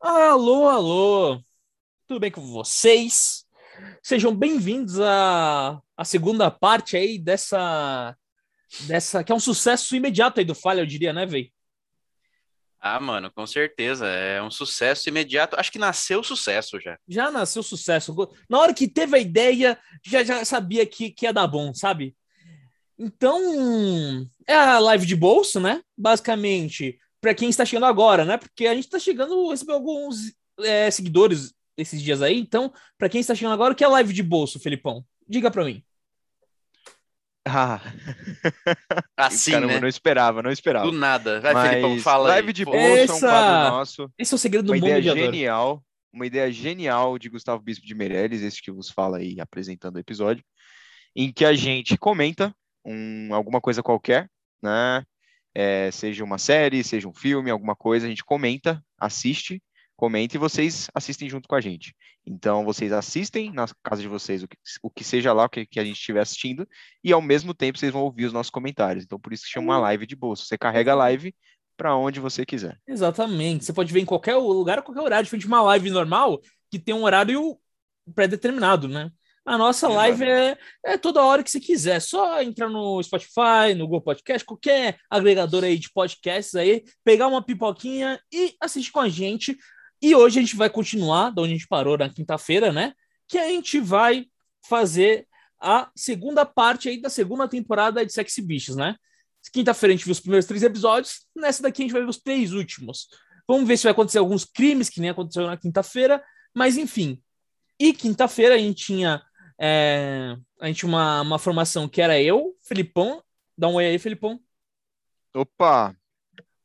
Alô, alô! Tudo bem com vocês? Sejam bem-vindos à, à segunda parte aí dessa, dessa. que é um sucesso imediato aí do Falha, eu diria, né, véi? Ah, mano, com certeza. É um sucesso imediato. Acho que nasceu sucesso já. Já nasceu sucesso. Na hora que teve a ideia, já, já sabia que, que ia dar bom, sabe? Então, é a live de bolso, né? Basicamente, para quem está chegando agora, né? Porque a gente está chegando, recebeu alguns é, seguidores esses dias aí. Então, para quem está chegando agora, o que é live de bolso, Felipão? Diga para mim. Ah, Assim, Caramba, né? não esperava, não esperava. Do nada. Vai, Mas Felipão, fala live aí. de bolso é um Essa- quadro nosso. Esse é o segredo do Uma bom ideia genial, uma ideia genial de Gustavo Bispo de Meirelles, esse que vos fala aí apresentando o episódio, em que a gente comenta um, alguma coisa qualquer, né? É, seja uma série, seja um filme, alguma coisa, a gente comenta, assiste, comenta e vocês assistem junto com a gente. Então, vocês assistem na casa de vocês o que, o que seja lá o que, que a gente estiver assistindo, e ao mesmo tempo vocês vão ouvir os nossos comentários. Então, por isso que chama uma live de bolso. Você carrega a live para onde você quiser. Exatamente. Você pode ver em qualquer lugar, a qualquer horário, diferente de uma live normal, que tem um horário pré-determinado, né? A nossa live é, é toda hora que você quiser. Só entrar no Spotify, no Google Podcast, qualquer agregador aí de podcasts aí, pegar uma pipoquinha e assistir com a gente. E hoje a gente vai continuar da onde a gente parou na quinta-feira, né? Que a gente vai fazer a segunda parte aí da segunda temporada de Sexy Bichos, né? Quinta-feira a gente viu os primeiros três episódios, nessa daqui a gente vai ver os três últimos. Vamos ver se vai acontecer alguns crimes que nem aconteceu na quinta-feira, mas enfim. E quinta-feira a gente tinha, é, a gente tinha uma, uma formação que era eu, Felipão, dá um oi aí, Felipão, Opa!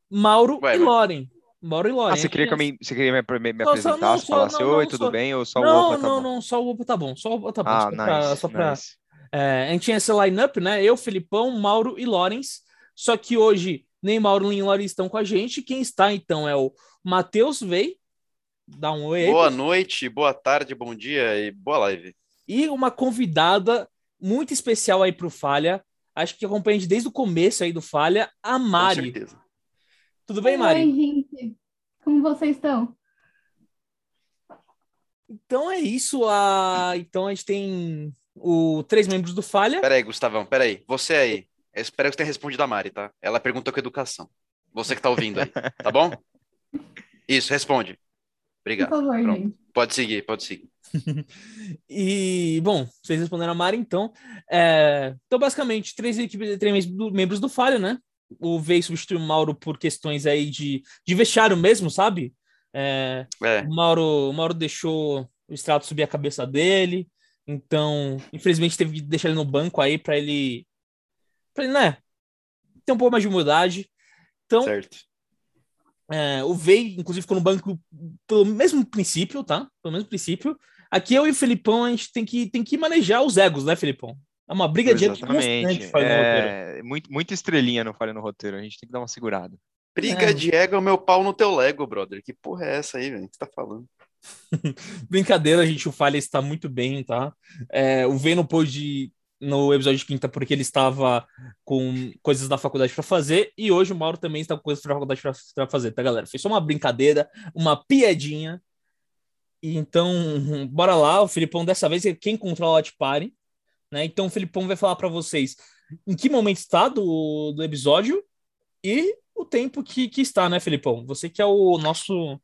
Mauro Vai, e. Loren. Mauro e Loren. Ah, você queria que eu me, você queria me, me- me só- apresentar, não, só- falasse não, oi, não, tudo só- bem? Ou só o Não, opa, tá não, bom? não, só o Opa tá bom, só o Opa tá bom. Ah, só pra- nice, só pra, nice. É, a gente tinha esse line-up, né? Eu, Felipão, Mauro e Lorenz. Só que hoje nem Mauro nem Lorenz estão com a gente. Quem está, então, é o Matheus Vei. Dá um oi aí. Boa noite, boa tarde, bom dia e boa live. E uma convidada muito especial aí pro Falha. Acho que acompanha a gente desde o começo aí do Falha, a Com Mari. certeza. Tudo bem, Mari? Oi, gente. Como vocês estão? Então é isso. A... Então a gente tem o três membros do Falha. Pera aí, Gustavão, pera aí. Você aí. Eu espero que você tenha respondido a Mari, tá? Ela perguntou com educação. Você que tá ouvindo aí, tá bom? Isso, responde. Por Obrigado. favor. Pode seguir, pode seguir. E, bom, vocês responderam a Mari, então. É, então, basicamente, três, equipes, três membros do Falha, né? O Vei substituiu o Mauro por questões aí de, de vestiário mesmo, sabe? É, É, o, Mauro, o Mauro deixou o extrato subir a cabeça dele, então, infelizmente, teve que deixar ele no banco aí para ele, pra ele, né? Ter um pouco mais de humildade. Então, certo. é, o Vei, inclusive, ficou no banco pelo mesmo princípio, tá? Pelo mesmo princípio. Aqui eu e o Felipão, a gente tem que, tem que manejar os egos, né, Felipão? É uma briga de Exatamente. É, muito, muita estrelinha não falha no roteiro, a gente tem que dar uma segurada. Briga É. de ego é o meu pau no teu Lego, brother. Que porra é essa aí, velho? O que você tá falando? Brincadeira, gente, o Falha está muito bem, tá? É, o Vei não pôde no episódio de quinta porque ele estava com coisas da faculdade para fazer e hoje o Mauro também está com coisas da faculdade para fazer, tá, galera? Foi só uma brincadeira, uma piadinha. Então, bora lá, o Filipão dessa vez é quem controla a Watch Party, né? Então o Filipão vai falar para vocês em que momento está do, do episódio e o tempo que, que está, né, Filipão? Você que é o nosso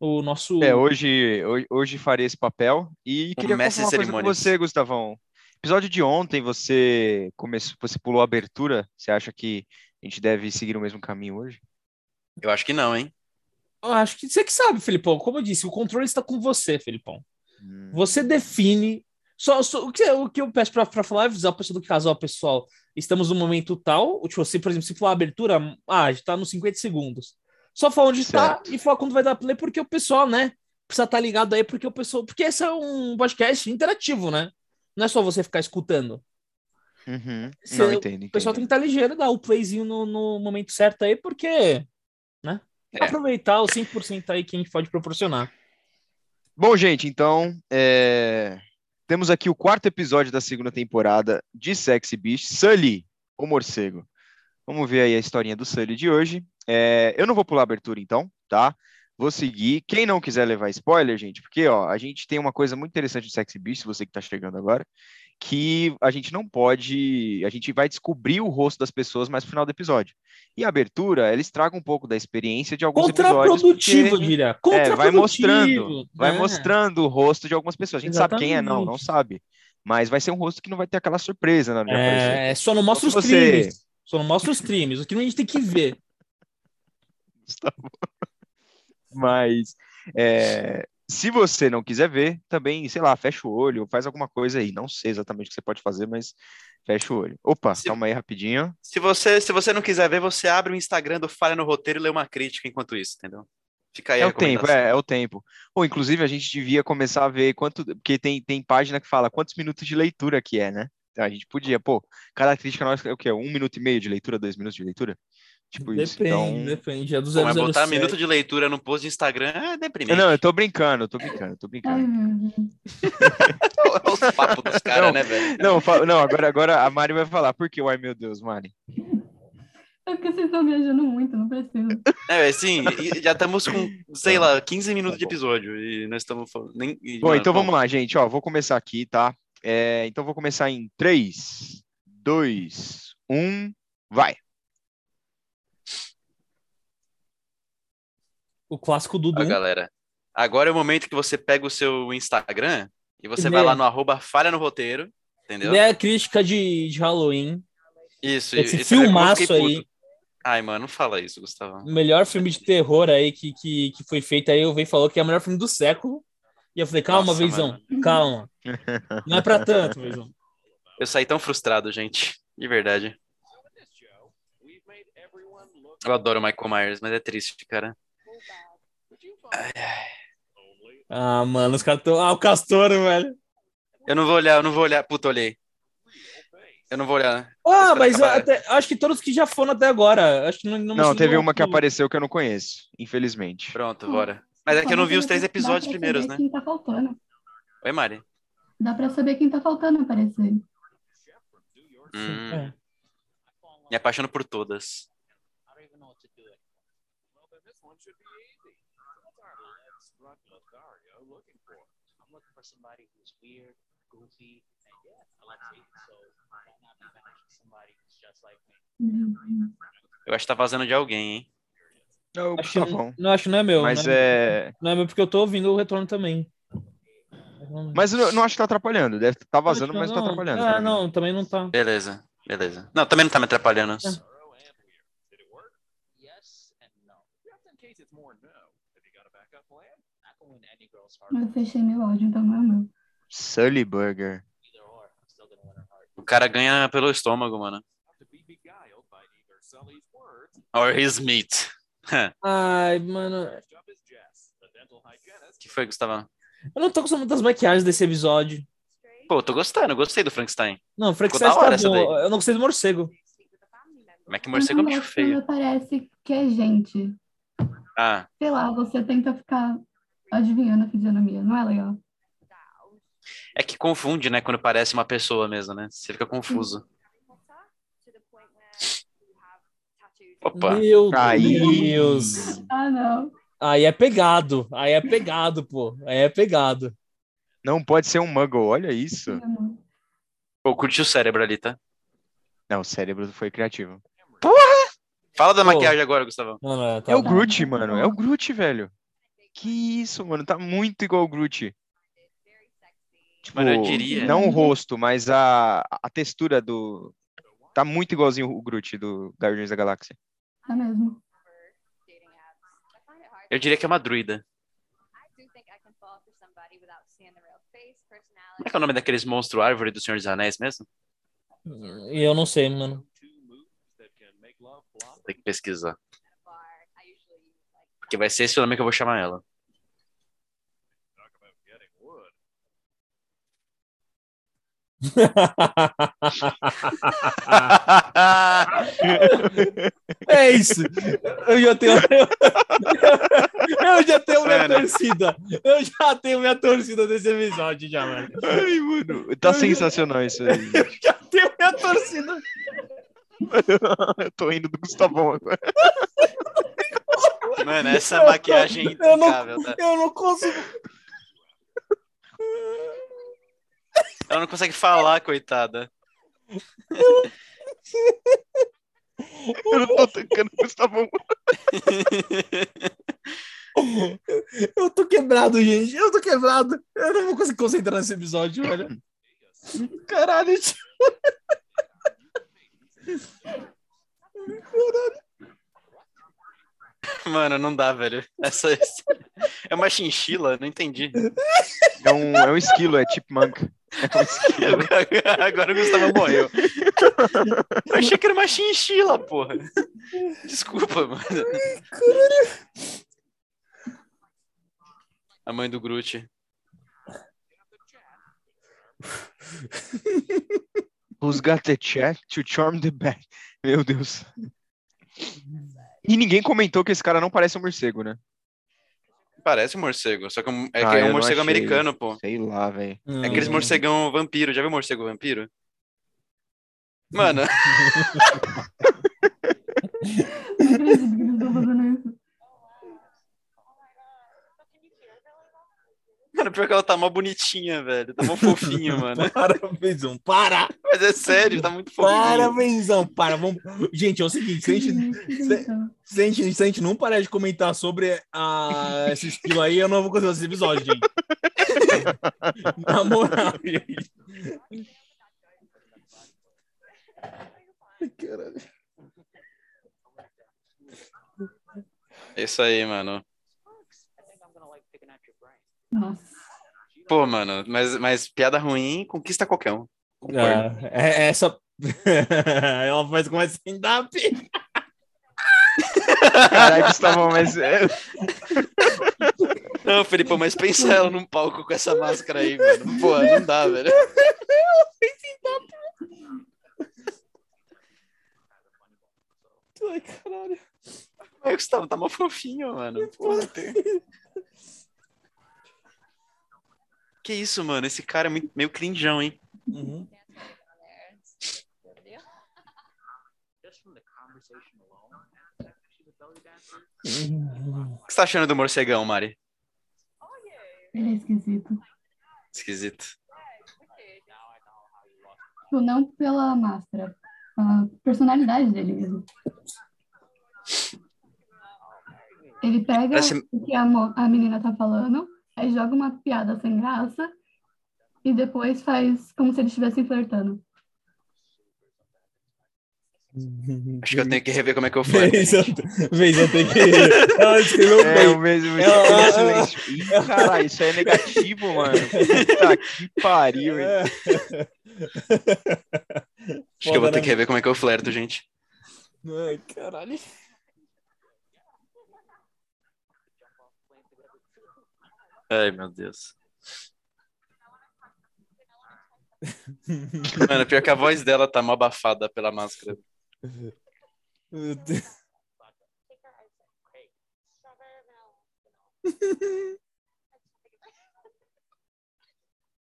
o nosso É, hoje, hoje, hoje farei esse papel e queria mestre falar uma coisa com você, Gustavão. Episódio de ontem, você começou, você pulou a abertura. Você acha que a gente deve seguir o mesmo caminho hoje? Eu acho que não, hein? Eu acho que você que sabe, Felipão. Como eu disse, o controle está com você, Felipão. Hum, Você define. Só, só- o, que, o que eu peço para falar é avisar o pessoal do casal, pessoal. Estamos no momento tal. Tipo, se, por exemplo, se for a abertura, ah, já tá nos 50 segundos. Só fala onde está e fala quando vai dar play, porque o pessoal, né? Precisa estar ligado aí, porque o pessoal. Porque esse é um podcast interativo, né? Não é só você ficar escutando. uhum. Se- Não, entendo, O pessoal entendo. tem que estar ligeiro, dar o playzinho no, no momento certo aí, porque. Né? É. Aproveitar o 100% aí que a gente pode proporcionar. Bom, gente, então é, temos aqui o quarto episódio da segunda temporada de Sexy Beast, Sully, o morcego. Vamos ver aí a historinha do Sully de hoje. É, eu não vou pular a abertura, então, tá? Vou seguir. Quem não quiser levar spoiler, gente, porque ó, a gente tem uma coisa muito interessante do Sexy Beast, você que tá chegando agora, que a gente não pode, a gente vai descobrir o rosto das pessoas mais no final do episódio. E a abertura, ela estraga um pouco da experiência de alguns episódios. Contraprodutivo, diria. É, vai Contraprodutivo, mostrando, vai né? mostrando o rosto de algumas pessoas. A gente sabe quem é, não, não Exatamente. sabe. Mas vai ser um rosto que não vai ter aquela surpresa na de aparecer. É, só não mostra os você- crimes. Só não mostra os crimes. O que a gente tem que ver. Mas é, se você não quiser ver, também, sei lá, fecha o olho, faz alguma coisa aí. Não sei exatamente o que você pode fazer, mas fecha o olho. Opa, Se- calma aí rapidinho. Se você, se você não quiser ver, você abre o Instagram do Falha no Roteiro e lê uma crítica enquanto isso, entendeu? Fica aí É o tempo, é, é o tempo. Ou inclusive a gente devia começar a ver quanto, porque tem, tem página que fala quantos minutos de leitura que é, né? Então a gente podia, pô, cada crítica nossa é o quê? Um minuto e meio de leitura, dois minutos de leitura? Tipo isso. Depende, Então, depende. É do Pô, mas botar 007. minuto de leitura no post de Instagram é deprimente. não, eu tô brincando, eu tô brincando, eu tô brincando. Deus. É os papos dos caras, né, velho? Não, fa- não, agora, agora a Mari vai falar. Por que ai meu Deus, Mari? É porque vocês estão viajando muito, não precisa. É, assim, e- já estamos com, sei lá, 15 minutos de episódio e nós estamos falando. Nem, Bom, então vamos lá, gente. Ó, vou começar aqui, tá? É, então vou começar em 3, 2, 1, vai. O clássico Dudu. Ó, galera. Agora é o momento que você pega o seu Instagram e você E vai lá no arroba falha no roteiro, entendeu? Ele é a crítica de, de Halloween. Isso. Esse e filmaço aí. Ai, mano, não fala isso, Gustavo. O melhor filme de terror aí que, que, que foi feito aí. O Vei falou que é o melhor filme do século. E eu falei, calma, Nossa, Veizão, calma. Não é pra tanto, Veizão. Eu saí tão frustrado, gente. De verdade. Eu adoro o Michael Myers, mas é triste, cara. Ah, mano, os caras tão. Ah, o Castor, velho. Eu não vou olhar, eu não vou olhar. Puta, olhei. Eu não vou olhar. Ah, Espera mas até- acho que todos que já foram até agora. Acho que não, não, Não, teve uma que apareceu que eu não conheço, infelizmente. Pronto, bora. Mas é que eu não vi os três episódios primeiros, né? Quem tá faltando. Oi, Mari. Dá pra saber quem tá faltando aparecer. Hum, É. me apaixono por todas. Eu acho que tá vazando de alguém, hein? Não, Acho que tá não, bom. não, acho que não é meu. Mas não é... é. Não é meu porque eu tô ouvindo o retorno também. Mas eu não acho que tá atrapalhando. Deve estar vazando, Acho que mas não tá não. atrapalhando. Ah, não, também não tá. Beleza, beleza. Não, também não tá me atrapalhando. Eu fechei meu áudio, então não é meu. Sully Burger. O cara ganha pelo estômago, mano. Or his meat. Ai, mano. O que foi, Gustavo? Eu não tô gostando das maquiagens desse episódio. Pô, tô gostando, gostei do Frankenstein. Não, o Frank Ficou da Style tá hora bom. Eu não gostei do morcego. Como é que morcego é um bicho feio? Parece que é gente. Ah, Sei lá, você tenta ficar adivinhando a fisionomia. Não é legal. é que confunde, né? Quando parece uma pessoa mesmo, né? Você fica confuso. Opa. Meu Aí. Deus. Ah, não. Aí é pegado. Aí é pegado, pô. Aí é pegado. Não pode ser um muggle, olha isso. Pô, curti o cérebro ali, tá? Não, o cérebro foi criativo. Fala da Pô. maquiagem agora, Gustavo. Não, não, tá É o. Groot, mano. É o Groot, velho. Que isso, mano. Tá muito igual o Groot. Tipo, Mano, eu diria- não o rosto, mas a, a textura do. Tá muito igualzinho o Groot do Guardiões da Galáxia. Tá mesmo. Eu diria que é uma druida. Como é que é o nome daqueles monstros árvore do Senhor dos Anéis mesmo? E eu não sei, mano. Tem que pesquisar. Porque vai ser esse o nome que eu vou chamar ela. É isso. Eu já tenho. Eu já tenho minha torcida. Eu já tenho minha torcida desse episódio, já, mano. Ai, mano. Tá sensacional isso aí. Já tenho minha torcida. Eu tô indo do Gustavão agora. Mano, essa maquiagem é Eu não- impecável, tá? Eu não consigo. Ela não consegue falar, coitada. Eu não tô tancando o Gustavão. Eu tô quebrado, gente. Eu tô quebrado. Eu não vou conseguir concentrar nesse episódio, velho. Caralho, tio. Mano, não dá, velho. Essa é uma chinchila, não entendi. É um, é um esquilo, é chipmunk. É um esquilo. Agora o Gustavo morreu. Eu achei que era uma chinchila, porra. Desculpa, mano. A mãe do Groot. Who's got the check to charm the back? Meu Deus. E ninguém comentou que esse cara não parece um morcego, né? Parece um morcego, só que é um- é, Ah, que é eu um morcego achei. americano, pô. Sei lá, velho. É aqueles morcegão vampiro. Já viu morcego vampiro? Mano, Não acredito que eles estão fazendo isso. Mano, pior que ela tá mó bonitinha, velho. Tá mó fofinho, mano. Para, Benzão, para! Mas é sério, tá muito fofinho. Para, Benzão, para. Vamos... Gente, é o seguinte, se a gente, se- se a gente, se a gente não parar de comentar sobre a, esse estilo aí, eu não vou conseguir fazer esse episódio, gente. Na moral, gente. Ai, Caralho. É isso aí, mano. Nossa. Pô, mano, mas, mas piada ruim conquista qualquer um. Concordo. É, é essa. Ela faz com essa stand-up. Caralho, Gustavão, mas. é- Não, Felipe, mas pensa ela num palco com essa máscara aí, mano. Pô, não dá, velho. Ai, caralho. Mas o Gustavo tá mó fofinho, mano. Pô, tem- Que isso, mano? Esse cara é muito- meio crinjão, hein? Uhum. O que você tá achando do morcegão, Mari? Ele é esquisito. Esquisito. Tipo, não pela máscara. A personalidade dele mesmo. Ele pega Parece- o que a, a menina tá falando, aí joga uma piada sem graça e depois faz como se eles estivessem flertando. Acho que eu tenho que rever como é que eu falo. Benzão, Benzão tem que. Ela escreveu É bem. o mesmo Ela- ela- de silêncio. Ih, caralho, isso aí é negativo, mano. Puta que pariu, hein? É. Acho que eu vou ter que rever como é que eu flerto, gente. Ai, caralho. Ai, meu Deus. Mano, pior que a voz dela tá mó abafada pela máscara. Meu Deus.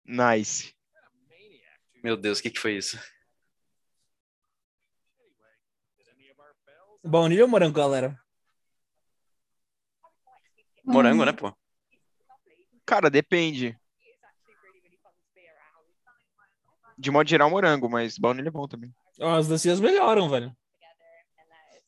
Nice. Meu Deus, o que que foi isso? Baunilha ou morango, galera? Morango, né, pô? Cara, depende. De modo geral, morango, mas baunilha é bom também. Ó, As dancinhas melhoram, velho.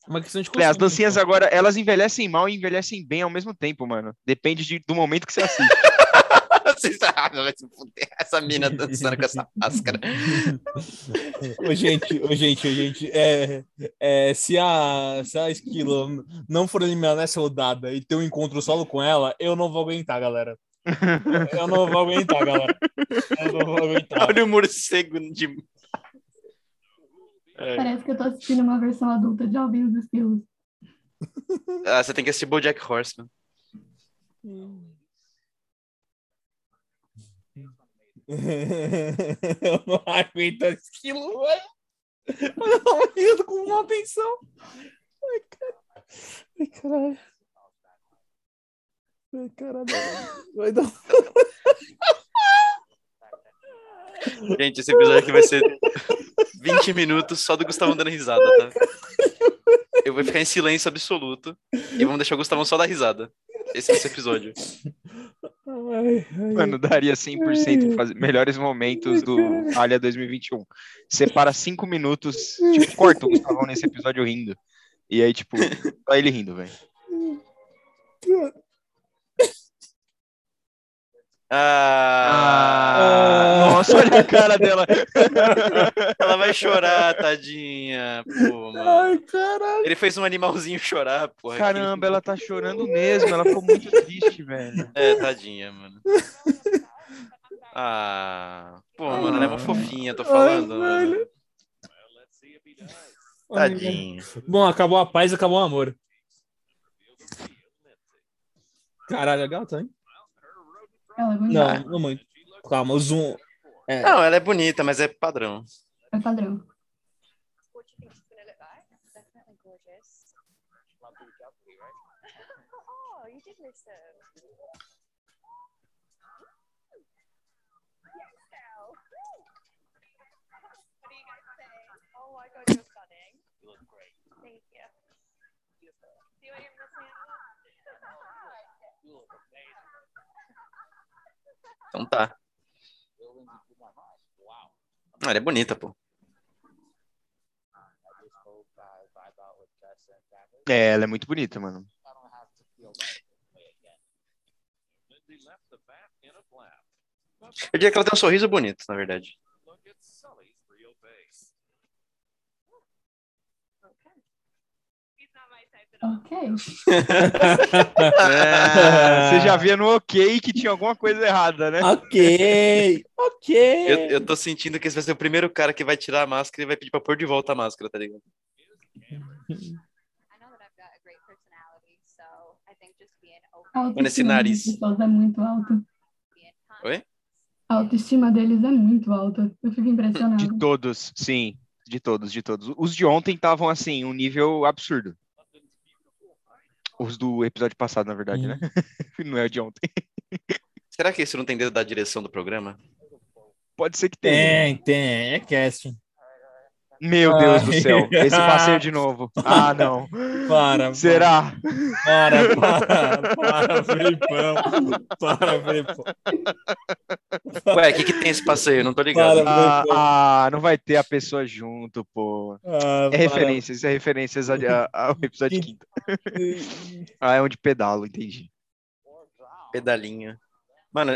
Uma questão de É, as dancinhas pô. agora, elas envelhecem mal e envelhecem bem ao mesmo tempo, mano. Depende de- do momento que você assiste. Vocês- Ah, vai se fuder, Essa mina dançando com essa máscara. Ô, gente, ô, gente, ô, gente, é, é, se, a, se a Esquilo não for eliminada nessa rodada e ter um encontro solo com ela, eu não vou aguentar, galera. Eu não vou aguentar, galera. Eu não vou aguentar. Olha o morcego de. É. Parece que eu tô assistindo uma versão adulta de Alvin dos Estilos. Ah, você tem que assistir Bojack Horseman. Eu não aguento a Esquilo, velho. Ela tá olhando com uma atenção. Ai, cara. Ai, caralho. Ai, caralho. Vai dar Gente, esse episódio aqui vai ser 20 minutos só do Gustavo dando risada, tá? Eu vou ficar em silêncio absoluto e vamos deixar o Gustavão só dar risada. Esse é esse episódio. Ai, ai. Mano, daria 100% fazer melhores momentos do Alha 2021. Separa cinco minutos, tipo, corta o Gustavão nesse episódio rindo. E aí, tipo, só ele rindo, velho. Ah, Nossa, olha a cara dela. ela vai chorar, tadinha. Pô, mano. Ai, caralho. Ele fez um animalzinho chorar, porra. Caramba, ela tá chorando mesmo. Ela ficou muito triste, velho. É, tadinha, mano. Ah, pô, mano, ela é uma fofinha, tô falando, Ai, velho. Tadinha. Bom, acabou a paz, acabou o amor. Caralho, é gata, hein? Ela é bonita. Não, não muito. Calma, o zoom. É, Não, ela é bonita, mas é padrão. É padrão. Então tá. Ah, ela é bonita, pô. É, ela é muito bonita, mano. Eu diria que ela tem um sorriso bonito, na verdade. Ok. É, você já via no ok que tinha alguma coisa errada, né? ok, ok. Eu, eu tô sentindo que esse vai ser o primeiro cara que vai tirar a máscara e vai pedir pra pôr de volta a máscara, tá ligado? I know that I've got a great personality, so I think just being open, A Olha esse nariz. pessoas é muito alta. being Oi? A autoestima deles é muito alta. Eu fico impressionada. De todos, sim. De todos, de todos. Os de ontem estavam, assim, um nível absurdo. Os do episódio passado, na verdade, né? Não é o de ontem. Será que isso não tem dedo da direção do programa? Pode ser que tenha. Tem, tem, é casting. Meu Deus do Ai. céu. Esse passeio de novo. Ah, não. Para, Será? Para, para, para, Felipão. Para, Felipão. Ué, o que, que tem esse passeio? Não tô ligado. Para. Ah, ah, não vai ter a pessoa junto, pô. Ah, É referência, isso é referências ao episódio quinto. Ah, é onde pedalo, entendi. Pedalinho. Mano,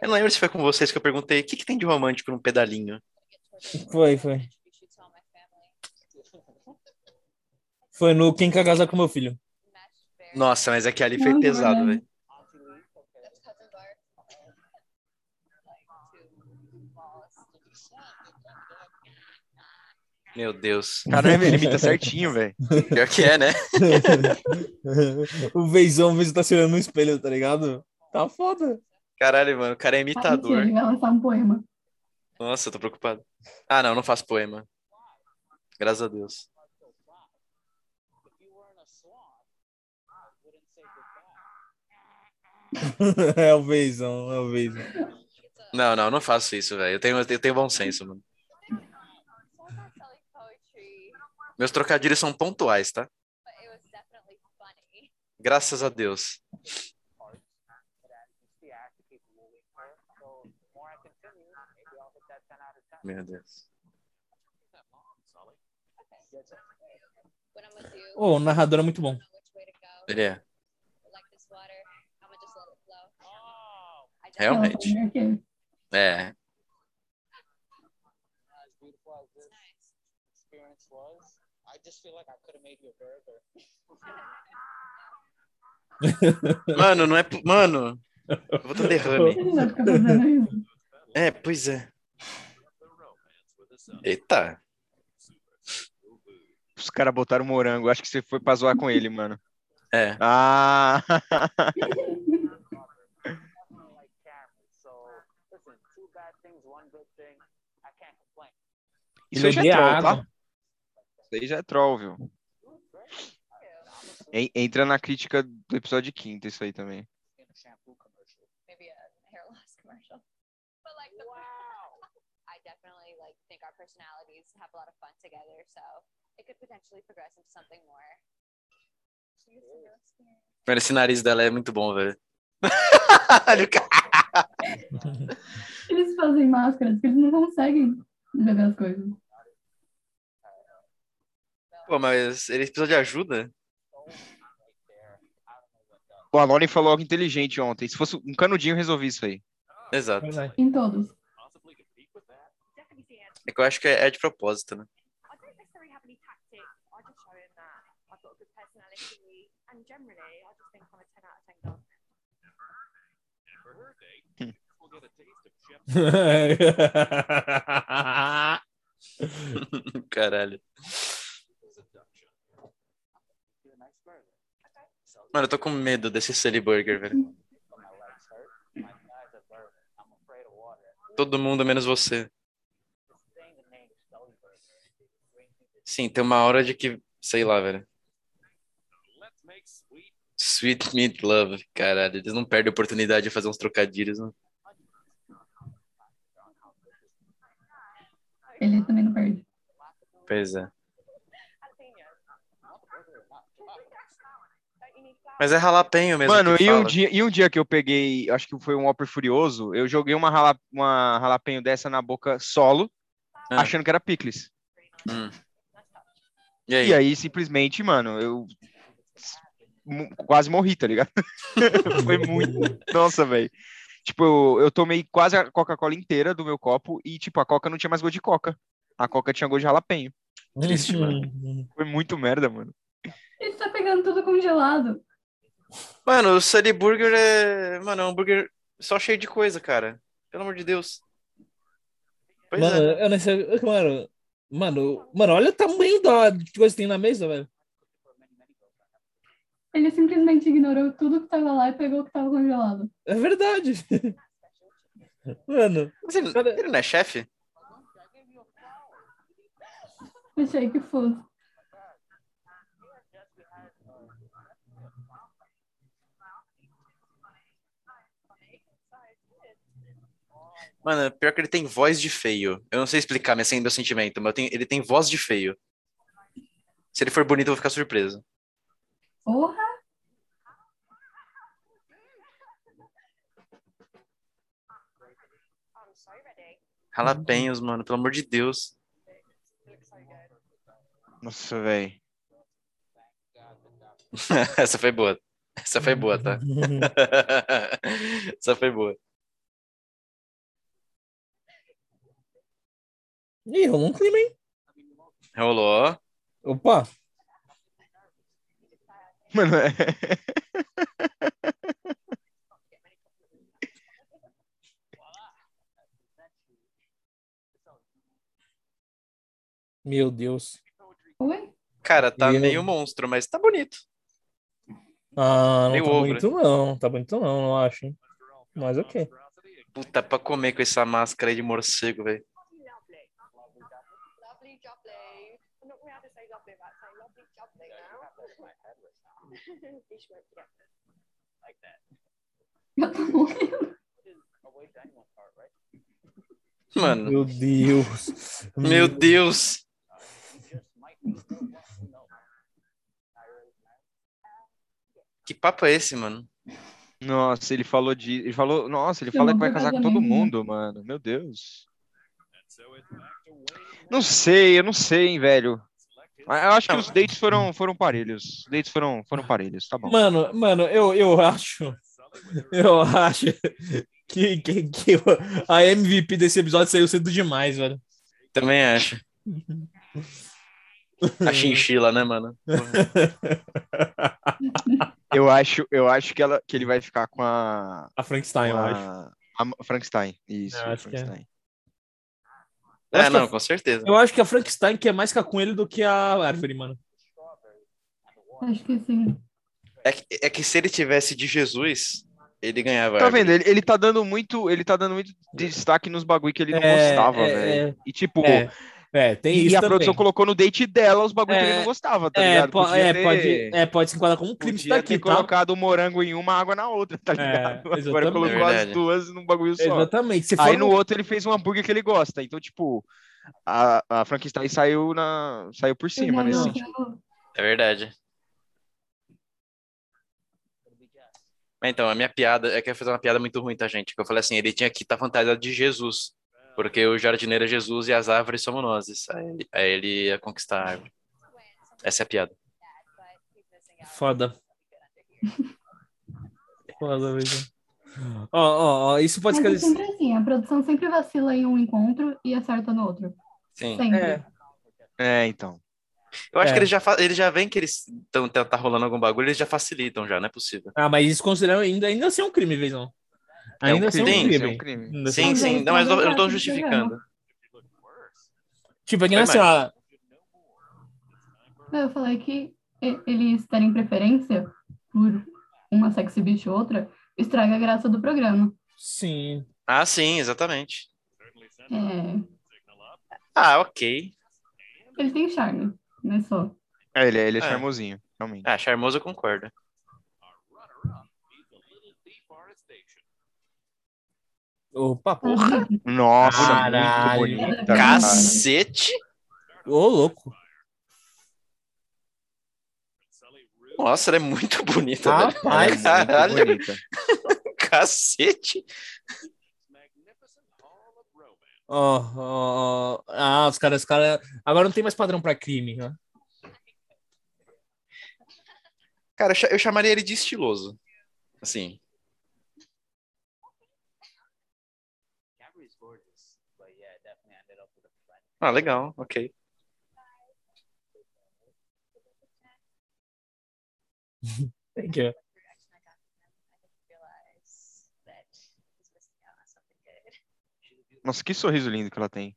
eu não lembro se foi com vocês que eu perguntei o que, que tem de romântico num pedalinho. Foi, foi. you should tell my family. Foi no Quem Quer Casar com Meu Filho. Nossa, mas é que ali foi pesado, não. velho. Meu Deus. Caramba, ele imita certinho, velho. Pior que é, né? o Veizão, o Veizão tá se olhando no espelho, tá ligado? Tá foda. Caralho, mano, o cara é imitador. ele vai lançar um poema. Nossa, eu tô preocupado. Ah, não, não faço poema. Graças a Deus. é o Veizão, é o Veizão. Não, não, não faço isso, velho. Eu tenho, eu tenho bom senso, mano. Meus trocadilhos são pontuais, tá? Graças a Deus. Meu Deus. Ô, o narrador é muito bom. Ele é. A burger. Mano, não é. Mano. Eu vou ter derrame. É, pois é. Eita. Os caras botaram morango. Acho que você foi pra zoar com ele, mano. É. Ah! Isso aí já é odeia troll, água. tá? Isso aí já é troll, viu? En- Entra na crítica do episódio quinto, isso aí também. In a shampoo commercial. maybe a hair loss commercial. But like the I definitely definitely like think our personalities have a lot of fun together. So it could potentially progress into something more. Mano, esse nariz dela é muito bom, velho. Eles fazem máscaras que eles não conseguem beber as coisas. Pô, mas ele precisa de ajuda? O Alone falou algo inteligente ontem. Se fosse um canudinho, resolvi isso aí. Exato. Em todos. Definitely see it. É que eu acho que é, é de propósito, né? I don't necessarily have any tactics. I just show him that I've got a good personality, and generally, I just think I'm a 10 out of 10 girl. Caralho. Mano, eu tô com medo desse Sully Burger, velho. Todo mundo menos você. Sim, tem uma hora de que, sei lá, velho. Sweet Meat Love, caralho. Eles não perdem a oportunidade de fazer uns trocadilhos, né? Ele também não perde. Pois é. Mas é jalapenho mesmo. Mano, e um, dia, e um dia que eu peguei, acho que foi um Whopper Furioso, eu joguei uma, rala, uma jalapenho dessa na boca solo, Ah. achando que era picles. Hum. E aí? E aí, simplesmente, mano, eu quase morri, tá ligado? Foi muito. Nossa, velho. Tipo, eu, eu tomei quase a Coca-Cola inteira do meu copo e, tipo, a Coca não tinha mais gosto de Coca. A Coca tinha gosto de jalapenho. Triste, mano. Foi muito merda, mano. Ele tá pegando tudo congelado. Mano, o Sully Burger é. Mano, é um hambúrguer só cheio de coisa, cara. Pelo amor de Deus. Pois Mano, é. eu não sei. Mano, mano, mano, olha o tamanho da coisa que tem na mesa, velho. Ele simplesmente ignorou tudo que tava lá e pegou o que tava congelado. É verdade. Mano, Mas ele, Cara- ele não é chefe? Achei que fosse. Mano, pior que ele tem voz de feio. Eu não sei explicar meu, meu sentimento, mas tenho- ele tem voz de feio. Se ele for bonito, eu vou ficar surpreso. Porra! I'm so Jalapenhos, mano, pelo amor de Deus. Nossa, velho. Essa foi boa. Essa foi boa, tá? Essa foi boa. Ih, rolou um clima, hein? Rolou. Opa, Mano, é... meu Deus. Oi? Cara, tá Eu- meio monstro, mas tá bonito. Ah, não Meio tá bonito não. Tá bonito não, não acho. hein? Mas ok. Puta, pra comer com essa máscara aí de morcego, velho. Morrendo. Mano, Meu Deus. meu Deus. Que papo é esse, mano? Nossa, ele falou de. Ele falou. Nossa, ele Eu fala que vai casar com todo mesmo. mundo, mano. Meu Deus. Não sei, eu não sei, hein, velho. Ah, Eu acho que os dates foram, foram parelhos. Os dates foram, foram parelhos, tá bom. Mano, mano, eu, eu acho. Eu acho que, que, que a MVP desse episódio saiu cedo demais, velho. Também acho. A chinchila, né, mano? Eu acho, eu acho que, ela, que ele vai ficar com a. A Frankenstein, eu acho. a, Frankenstein. Isso, Eu acho que é. Frankenstein. Eu É, que não, a- com certeza. Eu acho que a Frankenstein quer mais ficar com ele do que a árvore, mano. Acho que sim. É que, é que se ele tivesse de Jesus, ele ganhava. Tá vendo? Ele, ele tá dando muito, ele tá dando muito destaque nos bagulho que ele não É, gostava, é, velho. E tipo, É. É, tem E isso a também. produção colocou no date dela os bagulhos que É, ele não gostava, tá é, ligado? po- Podia é, ter- pode, é, pode se enquadrar como um crime isso Podia daqui, ter tá? colocado o morango em uma, água na outra, tá ligado? Agora exatamente. colocou as duas num bagulho só. Exatamente. Se Aí for no um- outro ele fez um hambúrguer que ele gosta. Então, tipo, a, a Frankenstein saiu, na, saiu por cima nesse não, sentido. É verdade. Então, a minha piada é que eu ia fazer uma piada muito ruim, tá, gente? Que eu falei assim, ele tinha que estar fantasiado de Jesus. Porque o jardineiro é Jesus e as árvores somos nós. Aí, ele- aí ele ia conquistar a árvore. Essa é a piada. Foda. Foda mesmo. Ó, ó, ó, isso pode Mas é ser. sempre assim, a produção sempre vacila em um encontro e acerta no outro. Sim. Sempre. É, É, então. Eu acho É. que eles já, eles já veem que eles estão tá, tá rolando algum bagulho, eles já facilitam já, não é possível. Ah, mas isso consideram ainda, ainda assim um crime, É um Ainda assim crime, Isso crime. é um crime. Ainda assim um Sim, sim. aí Não, mas eu, eu não tô justificando. Tipo, é nem assim, ó. Eu falei que eles terem preferência por uma sexy bitch ou outra estraga a graça do programa. Sim. Ah, sim, exatamente. É, Ah, ok. ele tem charme, não é só. É, ele, é- ele é É. charmosinho, realmente. Ah, charmoso eu concordo. Opa, porra. Nossa, Caralho. muito bonita, cara. Cacete! Ô, louco. Nossa, ela é muito bonita, é Rapaz. muito Caralho. bonita. Cacete! Ó, ó, ó. Ah, os caras, os caras. Agora não tem mais padrão pra crime, né? Cara, eu chamaria ele de estiloso. Assim. Ah, legal, ok. Thank you. Nossa, que sorriso lindo que ela tem.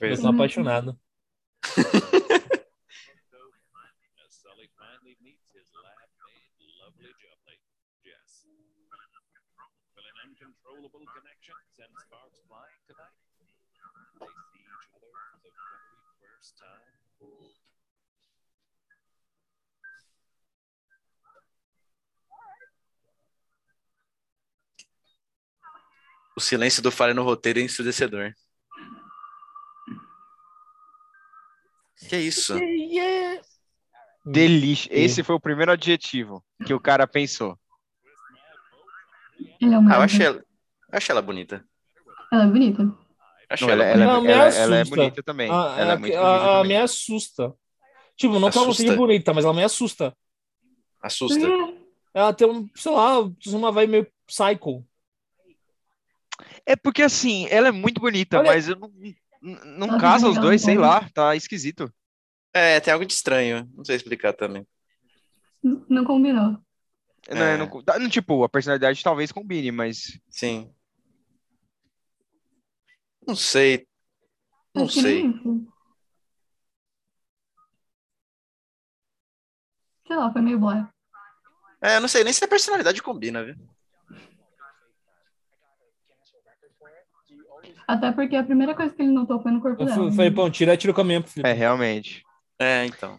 Eu sou apaixonado. O silêncio do falha no roteiro é ensurdecedor. Que isso? Delícia. Esse foi o primeiro adjetivo que o cara pensou. Ele é Ah, eu achei ela, eu achei ela bonita. Ela é bonita. Achei Não, ela, ela, ela, Não, me ela- ela é assusta. bonita também. Ah, ela é a- muito a- bonita a- também. me assusta. Tipo, não que ela não seja Assusta? bonita, mas ela me assusta. Assusta. Ela tem um, sei lá, uma vibe meio psycho. É porque assim, ela é muito bonita, Olha- mas eu não, não Ela casa tem os dois, sei voz. lá, tá esquisito. É, tem algo de estranho. Não sei explicar também. Não combinou. Né, É. não- não, tipo, a personalidade talvez combine, mas Sim. Não sei. Não Acho sei. nem. Sei lá, foi meio blé. É, não sei nem se a personalidade combina, viu? Até porque a primeira coisa que ele notou foi no corpo Eu dela. fui- falei, pão, tira, tira o caminhão pro Felipe. é realmente. É, então.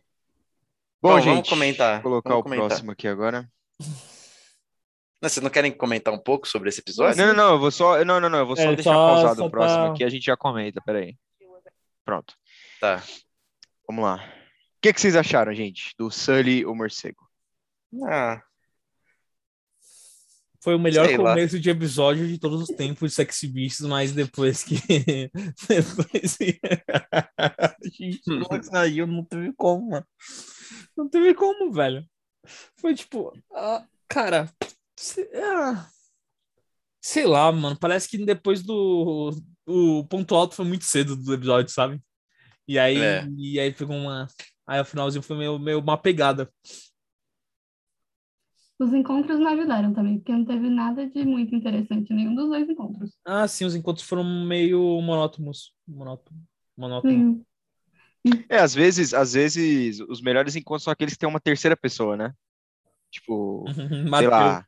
Bom, Bom, gente, vamos comentar, Vou colocar vamos o comentar. próximo aqui agora. Não, Vocês não querem comentar um pouco sobre esse episódio? Não, não, não, eu vou só, não, não, não, eu vou só É, deixar só- pausado só o próximo tá- aqui, a gente já comenta, peraí. Pronto, Tá. vamos lá. O que, que vocês acharam, gente, do Sully o morcego? Ah, Foi o melhor Sei lá. começo de episódio de todos os tempos de Sexy Beasts, mas depois que. depois que. Gente, não saiu, não teve como, mano. Não teve como, velho. Foi tipo. ah, cara. Ah, sei lá, mano. Parece que depois do. O ponto alto foi muito cedo do episódio, sabe? E aí, É. e aí pegou uma. Aí o finalzinho foi meio, meio uma pegada. Os encontros não ajudaram também, porque não teve nada de muito interessante em nenhum dos dois encontros. Ah, sim, os encontros foram meio monótonos. Monótono. Monótono. Sim. É, às vezes, às vezes, os melhores encontros são aqueles que tem uma terceira pessoa, né? Tipo, sei lá,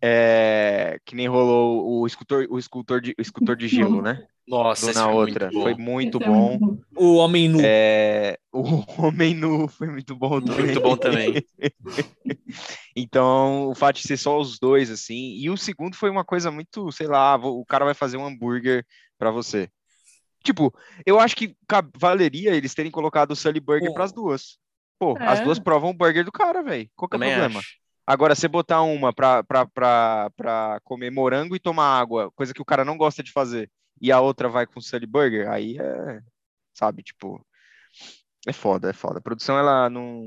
É, que nem rolou o escultor, o escultor de, o escultor de gelo, né? Nossa, na foi outra. muito bom. Foi muito Esse é bom. muito O Homem Nu. É, o Homem Nu foi muito bom também. Muito bom também. Então, o fato de ser só os dois, assim. E o segundo foi uma coisa muito, sei lá, o cara vai fazer um hambúrguer pra você. Tipo, eu acho que valeria eles terem colocado o Sully Burger Pô. pras duas. Pô, É. as duas provam o burger do cara, velho. Qual que é o problema? acho. Agora, você botar uma pra comer morango e tomar água, coisa que o cara não gosta de fazer, e a outra vai com Sully Burger, aí é, sabe, tipo, é foda, é foda. A produção, ela não,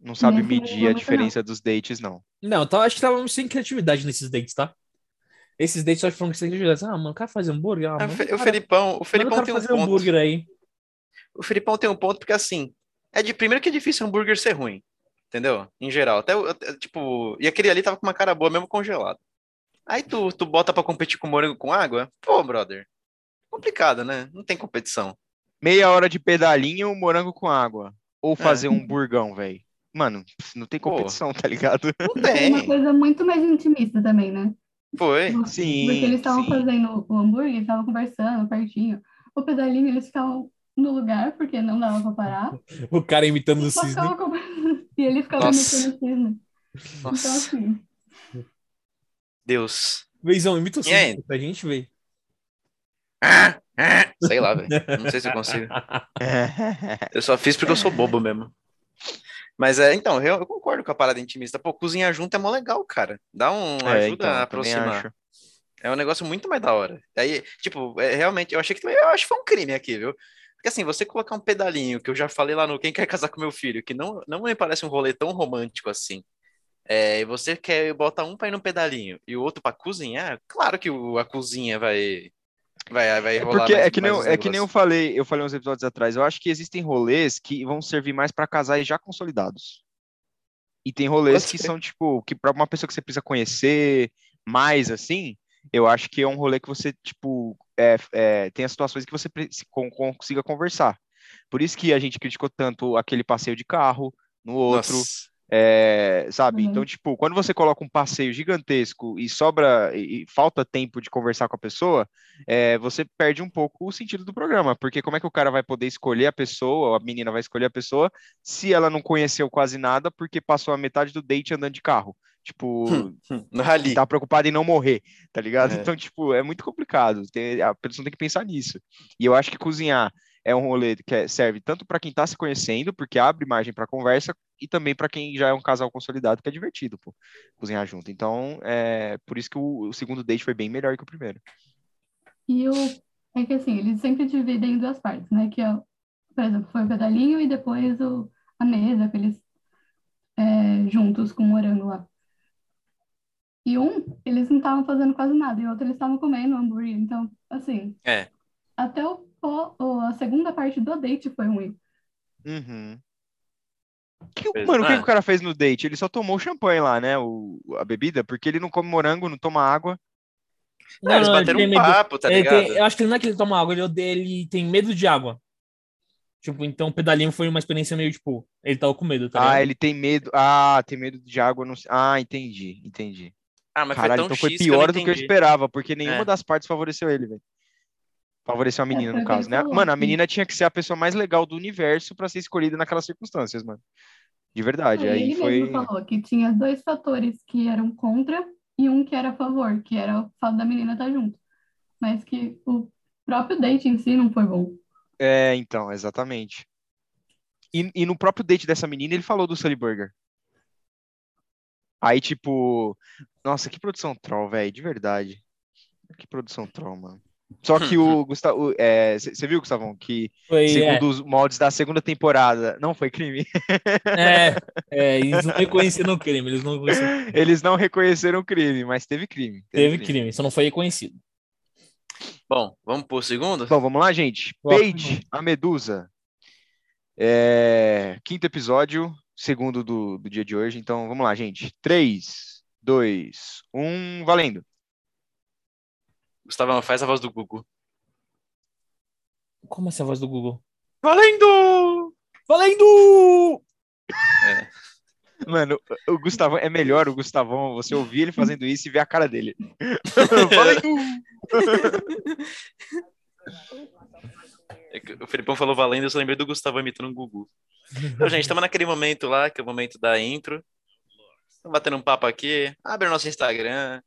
não sabe Nesse medir a momento, diferença dos dates, não. Não, tá, acho que tava sem criatividade nesses dates, tá? Esses dates só que foram sem criatividade. Ah, mano, o cara faz hambúrguer. Ah, Ah, mano, o cara- o Felipão, o Felipão tem um fazer ponto. hambúrguer aí. O Felipão tem um ponto porque assim, é de primeiro que é difícil hambúrguer ser ruim, entendeu? Em geral, até, tipo, e aquele ali tava com uma cara boa mesmo congelado. Aí tu, tu bota pra competir com morango com água? Pô, brother. Complicado, né? Não tem competição. Meia hora de pedalinho, morango com água. Ou É. fazer um burgão, velho. Mano, não tem Pô. competição, tá ligado? Não É uma tem. coisa muito mais intimista também, né? Foi. Sim, Porque eles estavam fazendo o hambúrguer, eles estavam conversando pertinho. O pedalinho, eles ficavam no lugar, porque não dava pra parar. O cara imitando o E, cisne. conversando. E ele ficava Nossa. imitando o cisne. Então, Nossa, assim, Deus. Veizão, imita o cisne pra gente ver. Ah, ah, Sei lá, velho. Não sei se eu consigo. Eu só fiz porque eu sou bobo mesmo. Mas é, então, eu, eu concordo com a parada intimista. Pô, cozinhar junto é mó legal, cara. Dá um. É, ajuda então, a aproximar. É um negócio muito mais da hora. Aí, tipo, é, realmente, eu achei que eu acho que foi um crime aqui, viu? Porque assim, você colocar um pedalinho, que eu já falei lá no Quem Quer Casar com Meu Filho, que não, não me parece um rolê tão romântico assim. É, e você quer botar um pra ir no pedalinho e o outro pra cozinhar, claro que o- a cozinha vai. Vai, vai É rolar porque mais- é que, nem, é que nem eu falei, eu falei uns episódios atrás. Eu acho que existem rolês que vão servir mais para casais já consolidados. E tem rolês que são, tipo, que para uma pessoa que você precisa conhecer mais, assim, eu acho que é um rolê que você, tipo, é, é, tem as situações que você consiga conversar. Por isso que a gente criticou tanto aquele passeio de carro no outro. Nossa. É, sabe? Uhum. Então, tipo, quando você coloca um passeio gigantesco e sobra e, e falta tempo de conversar com a pessoa, é, você perde um pouco o sentido do programa, porque como é que o cara vai poder escolher a pessoa, ou a menina vai escolher a pessoa, se ela não conheceu quase nada, porque passou a metade do date andando de carro? Tipo, No rally. tá preocupado em não morrer, tá ligado? É. Então, tipo, é muito complicado. Tem- a pessoa tem que pensar nisso. E eu acho que cozinhar é um rolê que é- serve tanto para quem tá se conhecendo, porque abre margem para conversa, e também para quem já é um casal consolidado, que é divertido, pô, cozinhar junto. Então, é por isso que o, o segundo date foi bem melhor que o primeiro. E o. É que assim, eles sempre dividem em duas partes, né? Que é, o- por exemplo, foi o pedalinho e depois o, a mesa, aqueles é, juntos com o morango lá. E um, eles não estavam fazendo quase nada, e o outro eles estavam comendo hambúrguer. Então, assim, É. até o, o- a segunda parte do date foi ruim. Uhum. Que, mano, o que, ah. que o cara fez no date? Ele só tomou champanhe lá, né? O, a bebida, porque ele não come morango, não toma água. Não, eles ele bateram tem um medo- papo, tá ele ligado? tem- eu acho que ele não é que ele toma água, ele, odeia- ele tem medo de água. Tipo, então o pedalinho foi uma experiência meio, tipo, ele tava com medo, tá Ah, ligado? ele tem medo. Ah, tem medo de água. Não... Ah, entendi, entendi. Ah, mas Caralho, foi então tão foi X que pior não do que eu esperava, porque nenhuma É. das partes favoreceu ele, velho. Favoreceu a menina, foi no que caso, né? falou, Mano, a menina tinha que ser a pessoa mais legal do universo pra ser escolhida naquelas circunstâncias, mano. De verdade. Aí Aí ele foi. mesmo falou que tinha dois fatores que eram contra e um que era a favor, que era o fato da menina estar junto. Mas que o próprio date em si não foi bom. É, então, exatamente. E, e no próprio date dessa menina, ele falou do Sully Burger. Aí, tipo, nossa, que produção troll, velho, de verdade. Que produção troll, mano. Só que o Gustavo, você viu, Gustavão, que Foi, é, segundo os moldes da segunda temporada, não foi crime. é, é, eles não reconheceram o crime, eles não reconheceram. Eles não reconheceram o crime, mas teve crime. Teve crime, só não foi reconhecido. Bom, vamos pro segundo? Bom, vamos lá, gente. Paige, a Medusa. É, Quinto episódio, segundo do, do dia de hoje. Então, vamos lá, gente. 3, 2, 1, valendo. Gustavão, faz a voz do Google. Como é essa voz do Google? Valendo! Valendo! Mano, o Gustavão é melhor o Gustavão, você ouvir ele fazendo isso e ver a cara dele. Valendo! É que O Felipão falou valendo, eu só lembrei do Gustavo imitando um Gugu. Então, gente, estamos naquele momento lá, que é o momento da intro. Estamos batendo um papo aqui. Abre o nosso Instagram.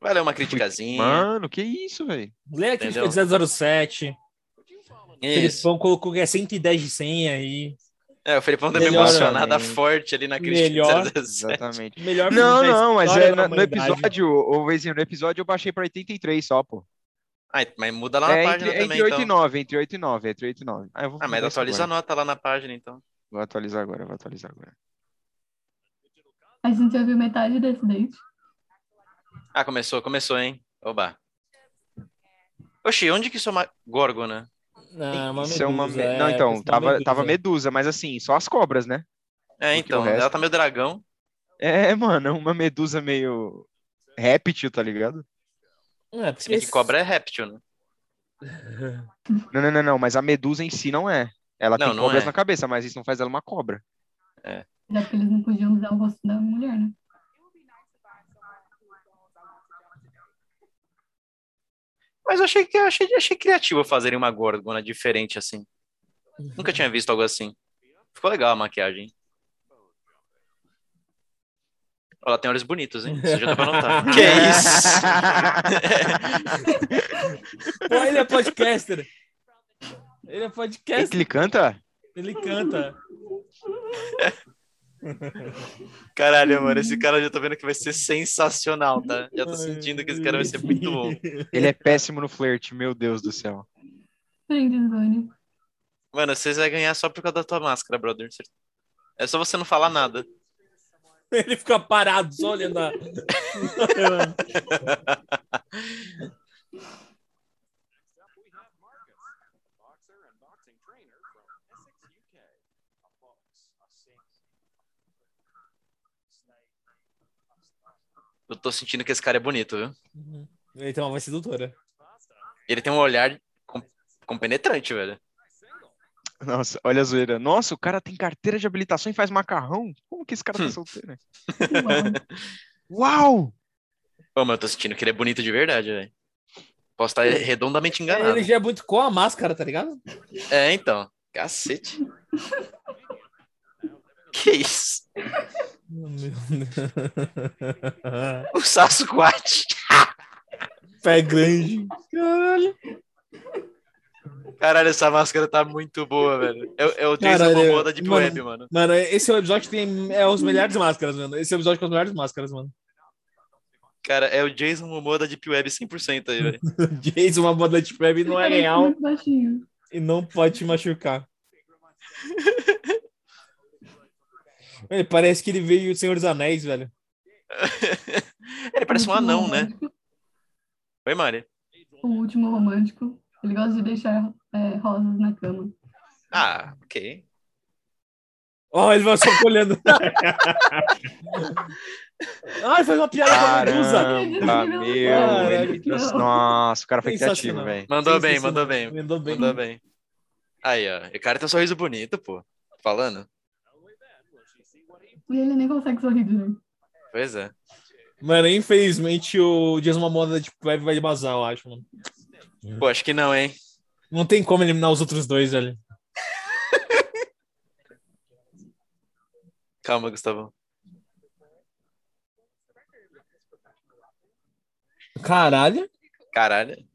Vai ler uma criticazinha. Mano, que isso, velho? Lê aqui Entendeu? 07. Isso. Felipão colocou que é 110 de senha aí. É, o Felipão deu uma Melhor, emocionada né? forte ali na crítica. Melhor. do 07. Exatamente. Melhor Não, não, mas é, no, episódio, ô Vezinho, no episódio eu baixei pra 83 só, pô. Ah, mas muda lá na É página entre, também, entre 8 e então. 9, entre 8 e 9, entre 8 e 9. Ah, eu vou Ah, mas atualiza a nota lá na página, então. Vou atualizar agora, vou atualizar agora. A gente já viu metade desse date. Ah, começou, começou, hein? Oba. Oxi, onde que isso é uma górgona? Não, uma Isso é uma medusa, Não, é, então, uma tava, medusa. tava medusa, mas assim, só as cobras, né? É, Porque então, resto- ela tá meio dragão. É, mano, uma medusa meio réptil, tá ligado? É, Se porque bem que cobra é réptil, né? Não, não, não, não, mas a medusa em si não é. Ela Não, tem não cobras é. na cabeça, mas isso não faz ela uma cobra. Já porque eles não podiam usar o rosto da mulher, né? Mas eu achei que eu achei, achei criativo fazerem uma górgona diferente assim. Nunca tinha visto algo assim. Ficou legal a maquiagem. Ela tem olhos bonitos, hein? Você já dá pra notar. que isso? É podcaster. Ele é que podcaster. ele canta? Ele canta. Caralho, mano, esse cara eu já tô vendo que vai ser sensacional, tá? Já tô sentindo que esse cara vai ser muito bom. Ele é péssimo no flerte, meu Deus do céu. Mano, vocês vão ganhar só por causa da tua máscara, brother. É só você não falar nada. Ele fica parado, só olhando Eu tô sentindo que esse cara é bonito, viu? Então, vai ser doutora. Ele tem um olhar com, compenetrante, velho. Nossa, olha a zoeira. Nossa, o cara tem carteira de habilitação e faz macarrão? Como que esse cara tá Hum. solteiro? Uau. Uau! Ô, mas eu tô sentindo que ele é bonito de verdade, velho. Posso estar redondamente enganado. Ele já é muito com a máscara, tá ligado? É, então. Cacete. que isso? Meu Deus. O Sasquatch. Pé grande. Caralho. Caralho, essa máscara tá muito boa, velho. É, é o Jason Caralho, Momoa da Deep mano. Web, mano. Mano, esse é o episódio que tem é, os melhores máscaras, mano. Esse é o episódio com as melhores máscaras, mano. Cara, é o Jason Momoa da Deep Web 100% aí, velho. Jason, uma bola de web não é Parece real e não pode te machucar. Ele parece que ele veio do Senhor dos Anéis, velho. Ele parece um anão, né? romântico- Oi, Mari. O último romântico. Ele gosta de deixar é, rosas na cama. Ah, ok. Ó, ele vai só olhando. Ai, faz uma piada com a medusa. Caramba, meu. Ele-. Nossa, o cara foi criativo, velho. Mandou bem, mandou bem. Mandou bem. Mandou bem. Aí, ó. O cara tem um sorriso bonito, pô. Falando. E ele nem consegue sorrir direito. Pois é. Mano, infelizmente o Momoa da Deep Web vai vazar, eu acho, mano. Pô, acho que não, hein? Não tem como eliminar os outros dois, velho. Calma, Gustavo. Caralho. Caralho.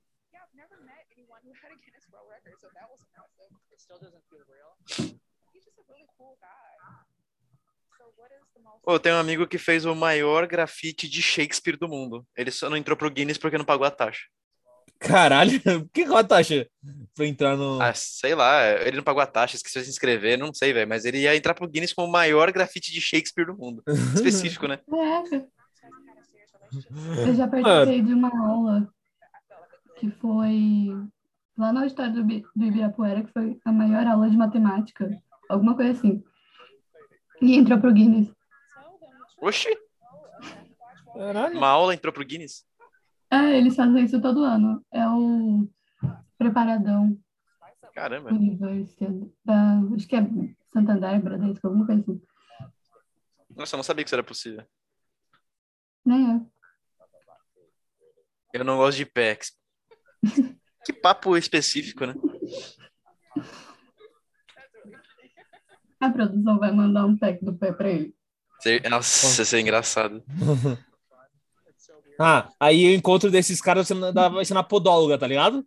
Pô, tem um amigo que fez o maior grafite de Shakespeare do mundo. Ele só não entrou pro Guinness porque não pagou a taxa. Caralho. O que qual a taxa pra entrar no. Ah, sei lá, ele não pagou a taxa, esqueceu de se inscrever, não sei, velho. Mas ele ia entrar pro Guinness como o maior grafite de Shakespeare do mundo. Específico, né? É, eu já participei de uma aula que foi lá no auditório do, Ibi- do Ibirapuera, que foi a maior aula de matemática, alguma coisa assim. E entrou pro Guinness. Oxi, Caralho. uma aula entrou pro Guinness. É, eles fazem isso todo ano. É o preparadão Caramba. Universidade da, acho que é Santander, Bradesco, alguma coisa assim. Nossa, eu não sabia que isso era possível. Nem eu. Eu não gosto de packs. Que papo específico, né? A produção vai mandar um pack do pé pra ele. Nossa, isso é engraçado. Ah, aí o encontro desses caras vai ser na podóloga, tá ligado?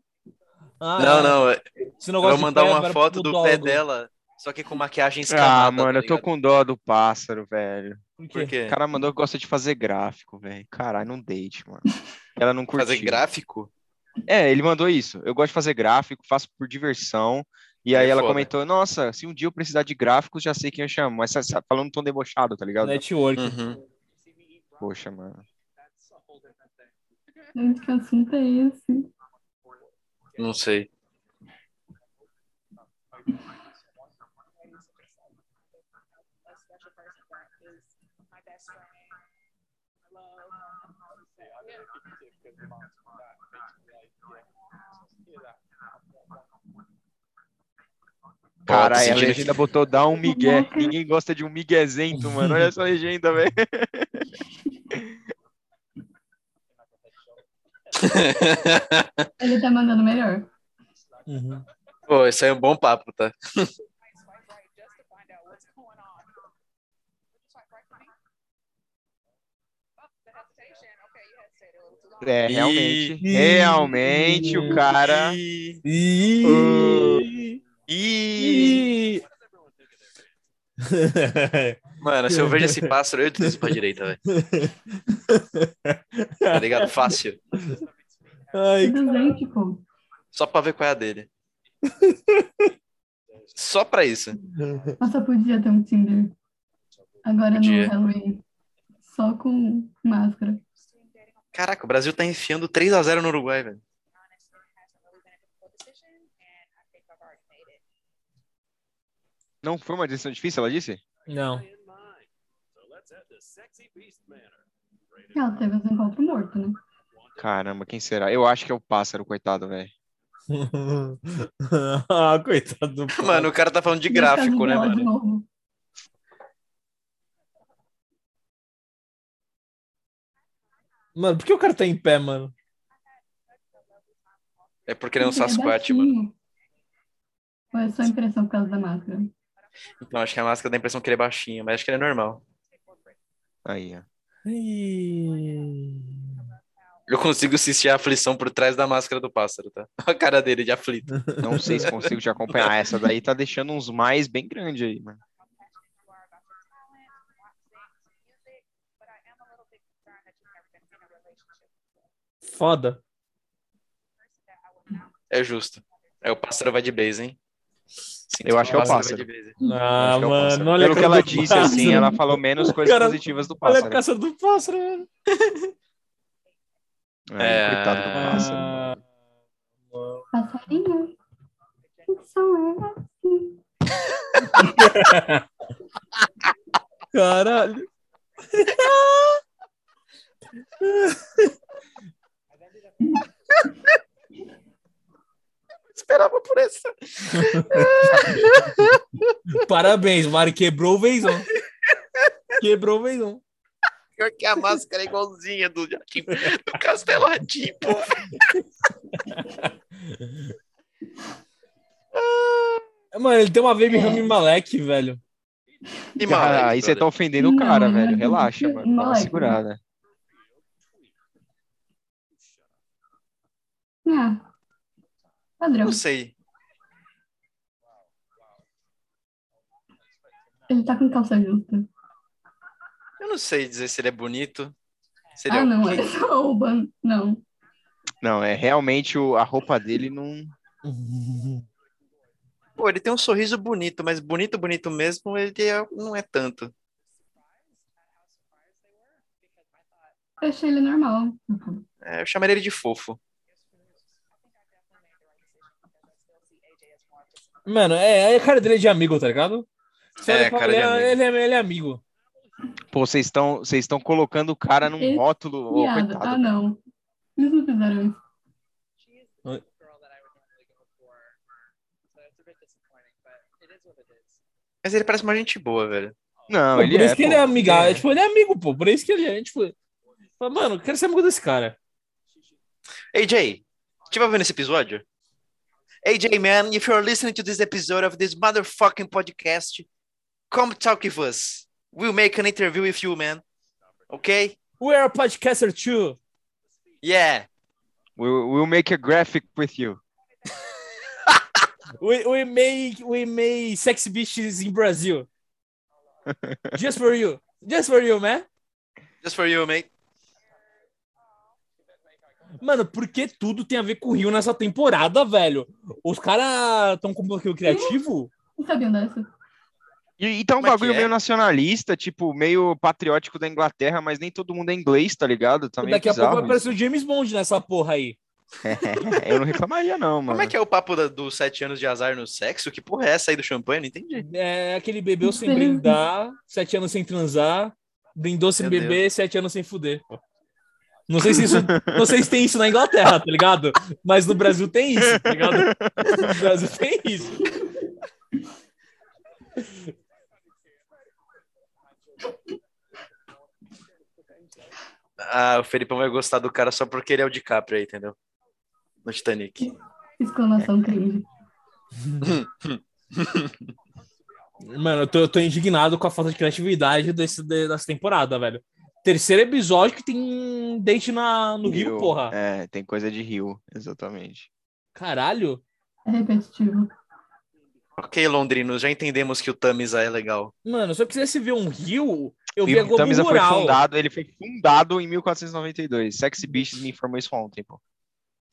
Ah, Não, é. não, eu Você não vou gosta de mandar pé, uma foto do pé dela, só que com maquiagem escamada. Ah, mano, tá eu tô com dó do pássaro, velho. Por quê? Por quê? O cara mandou que gosta de fazer gráfico, velho. Caralho, não date, mano. Ela não curtiu. Fazer gráfico? É, ele mandou isso. Eu gosto de fazer gráfico, faço por diversão. E Aí é ela foda. comentou, nossa, se um dia eu precisar de gráficos, já sei quem eu chamo. Mas falando um tom debochado, tá ligado? Network. Uhum. Poxa, mano. Gente, que assunto é esse? Não sei. a special person that is my best friend. I love. Cara, a legenda botou dá um migué. Ninguém gosta de um miguezento, mano. Olha essa legenda, velho. Ele tá mandando melhor. Uhum. Pô, esse aí é um bom papo, tá? É, realmente. Ih. Realmente, o cara. Ih, Ih. Ih. Mano, se eu vejo esse pássaro, eu deslizo pra direita, velho. Tá ligado? Fácil. Ai. Só pra ver qual é a dele. Só pra isso. Nossa, podia ter um Tinder. Agora Podia. no Halloween. Só com máscara. Caraca, o Brasil tá enfiando 3x0 no Uruguai, velho. Não foi uma decisão difícil, ela disse? Não. Ela teve os encontros mortos, né? Caramba, quem será? Eu acho que é o pássaro, coitado, velho. ah, coitado do Mano, o cara tá falando de gráfico, né, mano? Mano, por que o cara tá em pé, mano? É porque ele é um Porque Sasquatch, mano. é só impressão por causa da máscara? Então, acho que a máscara dá a impressão que ele é baixinho, mas acho que ele é normal. Aí, ó. Ih. Eu consigo assistir a aflição por trás da máscara do pássaro, tá? A cara dele de aflito. Não sei se consigo te acompanhar. Essa daí tá deixando uns mais bem grande aí, mano. Foda. É justo. É o pássaro vai de base, hein? Sinto Eu acho que é o pássaro. Ah, é mano, pássaro. olha Pelo que ela do disse, assim, pássaro. ela falou menos coisas Cara, positivas do Olha a pássaro. caça do pássaro, mano. É, É. Coitado do pássaro. Passarinho. Que som é esse? caralho. Esperava por essa. Parabéns, Mari. Quebrou o vezão. Quebrou o vezão. Pior que a máscara é igualzinha do, do Castelo Ratim, pô. Mano, ele tem uma Baby Rami Malek, velho. E Cara, Malek, aí você tá ofendendo o Não, cara, não velho. Relaxa, mano. Dá uma segurada. Ah, padrão. Não sei. Ele tá com calça justa. Eu não sei dizer se ele é bonito. Se ele é Ah, não, ok. é só o ban... Não. Não, é realmente o, a roupa dele não. Pô, ele tem um sorriso bonito, mas bonito, bonito mesmo, ele é- não é tanto. Eu achei ele normal. É, eu chamaria ele de fofo. Mano, é, é a cara dele é de amigo, tá ligado? Você É, cara de ele, amigo. é, ele, é, ele é amigo. Pô, vocês estão vocês estão colocando o cara num Esse rótulo. Piada. coitado. Ah, não. Eles não fizeram isso. Mas ele parece uma gente boa, velho. Não, Pô, ele por é. isso que pô. ele é amigável. É. Tipo, ele é amigo, pô. Por isso que ele é, tipo. Mano, eu quero ser amigo desse cara. AJ, estiver vendo esse episódio? AJ, man, if you're listening to this episode of this motherfucking podcast, come talk with us. We'll make an interview with you, man. Okay? We are a podcaster too. Yeah. We'll, we'll make a graphic with you. We, we make we make sex bitches in Brazil. Just for you. Just for you, man. Just for you, mate. Mano, porque tudo tem a ver com o Rio nessa temporada, velho? Os caras estão com bloqueio criativo? Não sabiam dessa. E, e tá um Como é bagulho é? meio nacionalista, tipo, meio patriótico da Inglaterra, mas nem todo mundo é inglês, tá ligado? Tá meio Daqui a pouco vai aparecer o James Bond nessa porra aí. isso. Eu não reclamaria, não, mano. Como é que é o papo da- dos sete anos de azar no sexo? Que porra é essa aí do champanhe? Não entendi. É aquele bebeu sem brindar, sete anos sem transar, brindou sem Meu beber, sete anos sem fuder. Não sei se isso, não sei se tem isso na Inglaterra, tá ligado? Mas no Brasil tem isso, tá ligado? No Brasil tem isso. Ah, o Felipão vai gostar do cara só porque ele é o DiCaprio aí, entendeu? No Titanic. Exclamação cringe. Mano, eu tô, eu tô indignado com a falta de criatividade desse, de- dessa temporada, velho. Terceiro episódio que tem date na, no Rio, porra. É, tem coisa de Rio, exatamente. Caralho. É repetitivo. Ok, londrinos, já entendemos que o Tamisa é legal. Mano, se eu quisesse ver um Rio, eu via o Globo Tamisa foi Rural. fundado, ele foi fundado em 1492. Sexy Beasts me informou isso ontem, pô.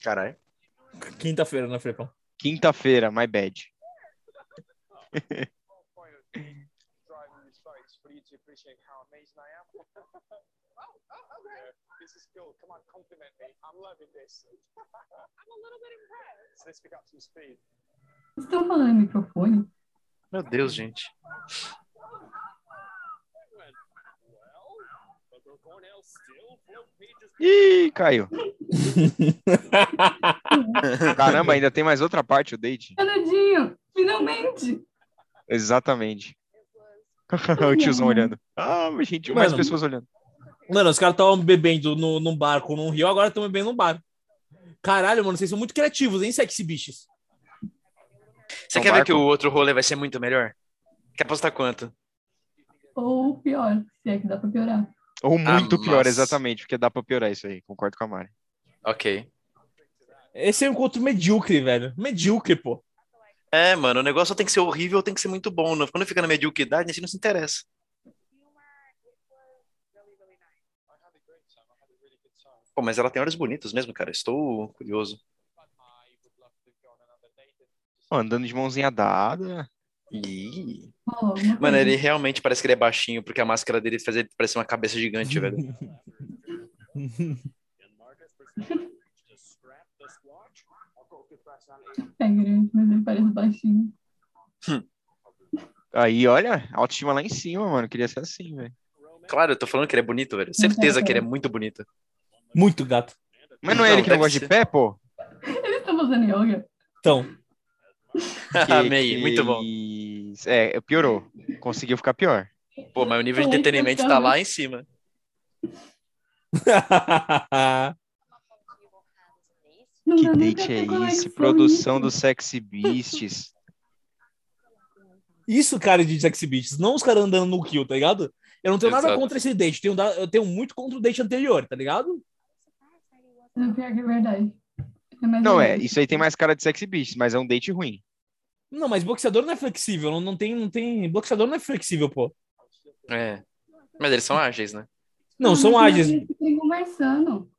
Caralho. Quinta-feira, né, Frepão? Quinta-feira, my bad. driving these photos for you to appreciate how amazing I am. oh, oh, okay. Cool. Come on, compliment me. I'm loving this. I'm a little bit impressed. Let's pick up some speed. Estão falando em microfone? Meu Deus, gente. Ih, caiu. Caramba, ainda tem mais outra parte, o date. Canadinho! Finalmente! Exatamente. o tiozão olhando. Ah, gente, mais Mano. pessoas olhando. Mano, os caras estavam bebendo no, num barco num rio, agora estão bebendo num bar. Caralho, mano, vocês são muito criativos, hein, sexy bichos? Você Então, quer ver Marco? que o outro rolê vai ser muito melhor? Quer apostar quanto? Ou pior, se é que dá pra piorar. Ou muito Ah, pior, mas- exatamente, porque dá pra piorar isso aí. Concordo com a Mari. Ok. Esse é um encontro medíocre, velho. Medíocre, pô. É, mano, o negócio tem que ser horrível, tem que ser muito bom. Não- Quando fica na mediocridade, a gente não se interessa. I had a great time. I had a really good time. Pô, mas ela tem olhos bonitos mesmo, cara. Estou curioso. Ó, andando de mãozinha dada. Ih. Alguma Mano, ele realmente parece que ele é baixinho, porque a máscara dele faz ele parecer uma cabeça gigante, velho. É grande, mas ele parece baixinho. Aí, olha, autoestima lá em cima, mano. Queria ser assim, velho. Claro, eu tô falando que ele é bonito, velho. Certeza que ele é muito bonito. Muito gato. Mas não é ele que não deve gosta ser. de pé, pô? Eles estão fazendo yoga. Então, Que- Amei, muito bom. que- É, piorou. Conseguiu ficar pior. Pô, mas o nível de entretenimento tá legal. lá em cima. Que date é esse? Produção nisso. do Sexy Beasts. Isso, cara, de sexy bitches. Não os caras andando no kill, tá ligado? Eu não tenho nada Exato. contra esse date. Tenho da- Eu tenho muito contra o date anterior, tá ligado? Não, pior que é verdade. É mais Não, é. verdade. Isso aí tem mais cara de Sexy Beasts, mas é um date ruim. Não, mas boxeador não é flexível. Não, não tem, não tem. Boxeador não é flexível, pô. É. Mas eles são ágeis, né? Não, são mas ágeis. eles ficam conversando.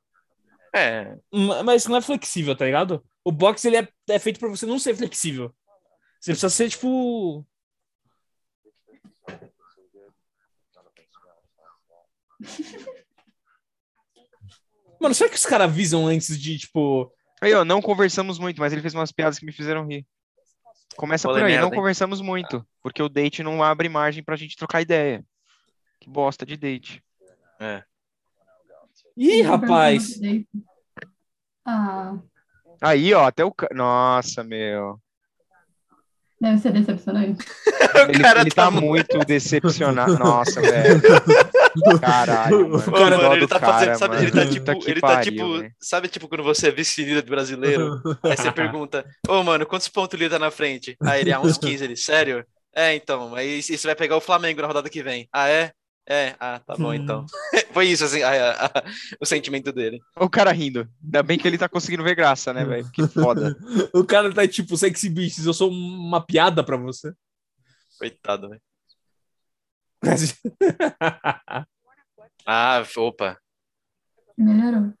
É. Ma- Mas não é flexível, tá ligado? O boxe ele é, é feito pra você não ser flexível. Você precisa ser, tipo. Mano, será que os caras avisam antes de, tipo. Aí, ó, não conversamos muito, mas ele fez umas piadas que me fizeram rir. Começa Falei por aí, merda, não hein? conversamos muito, porque o date não abre margem pra gente trocar ideia. Que bosta de date. É. Ih, rapaz! Ah, Aí, ó, até o. ca- Nossa, meu. Deve ser decepcionante. O Ele, cara ele tá tá muito decepcionado. Nossa, velho. Caralho, mano. Cara- mano, ele do tá cara, fazendo, sabe, ele tá mano. tipo, que ele tá pariu, tipo, velho. sabe tipo quando você é vice-líder de brasileiro, aí você pergunta, ô mano, quantos pontos o líder tá na frente? Aí ele, ah, uns 15, ele, sério? É, então, aí você vai pegar o Flamengo na rodada que vem. Ah, é? É, ah, tá bom então. Foi isso, assim, a- a- o sentimento dele. O cara rindo. Ainda bem que ele tá conseguindo ver graça, né, velho? Que foda. O cara tá tipo, sexy bitches, eu sou uma piada pra você. Coitado, velho. Ah, opa. Melhorou.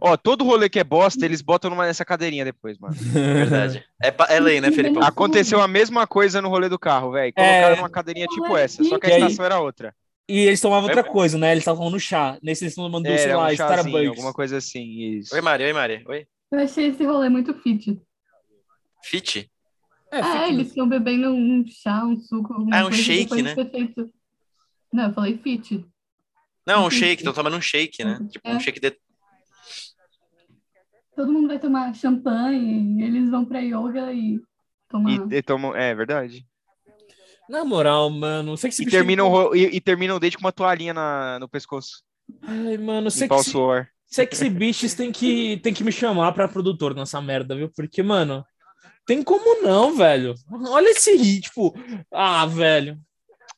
Ó, todo rolê que é bosta, eles botam numa nessa cadeirinha depois, mano. Verdade. É, é lei, né, Felipão? Aconteceu a mesma coisa no rolê do carro, velho. Colocaram uma cadeirinha tipo essa, só que a estação era outra. E eles tomavam outra Oi, coisa, né? Eles estavam tomando chá. Nesse eles estão tomando, sei lá, um Starbucks. alguma coisa assim, isso. Oi, Mari, oi, Mari. Oi. Eu achei esse rolê muito fit. Fit? É, É, fica- eles estão bebendo um chá, um suco, alguma Ah, um coisa, shake, né? feito- Não, eu falei fit. Não, um shake, tô tomando um shake, né? Tipo, um É. shake de... Todo mundo vai tomar champanhe, eles vão pra yoga e tomar. E, e tomam, é verdade. Na moral, mano, sexy E bitch. terminam, o ro- e, e terminam o date com uma toalhinha na, no pescoço. Ai, mano, Limpar o sexy, suor. sexy bitches tem que, tem que me chamar pra produtor nessa merda, viu? Porque, mano, tem como não, velho. Olha esse ritmo. Ah, velho.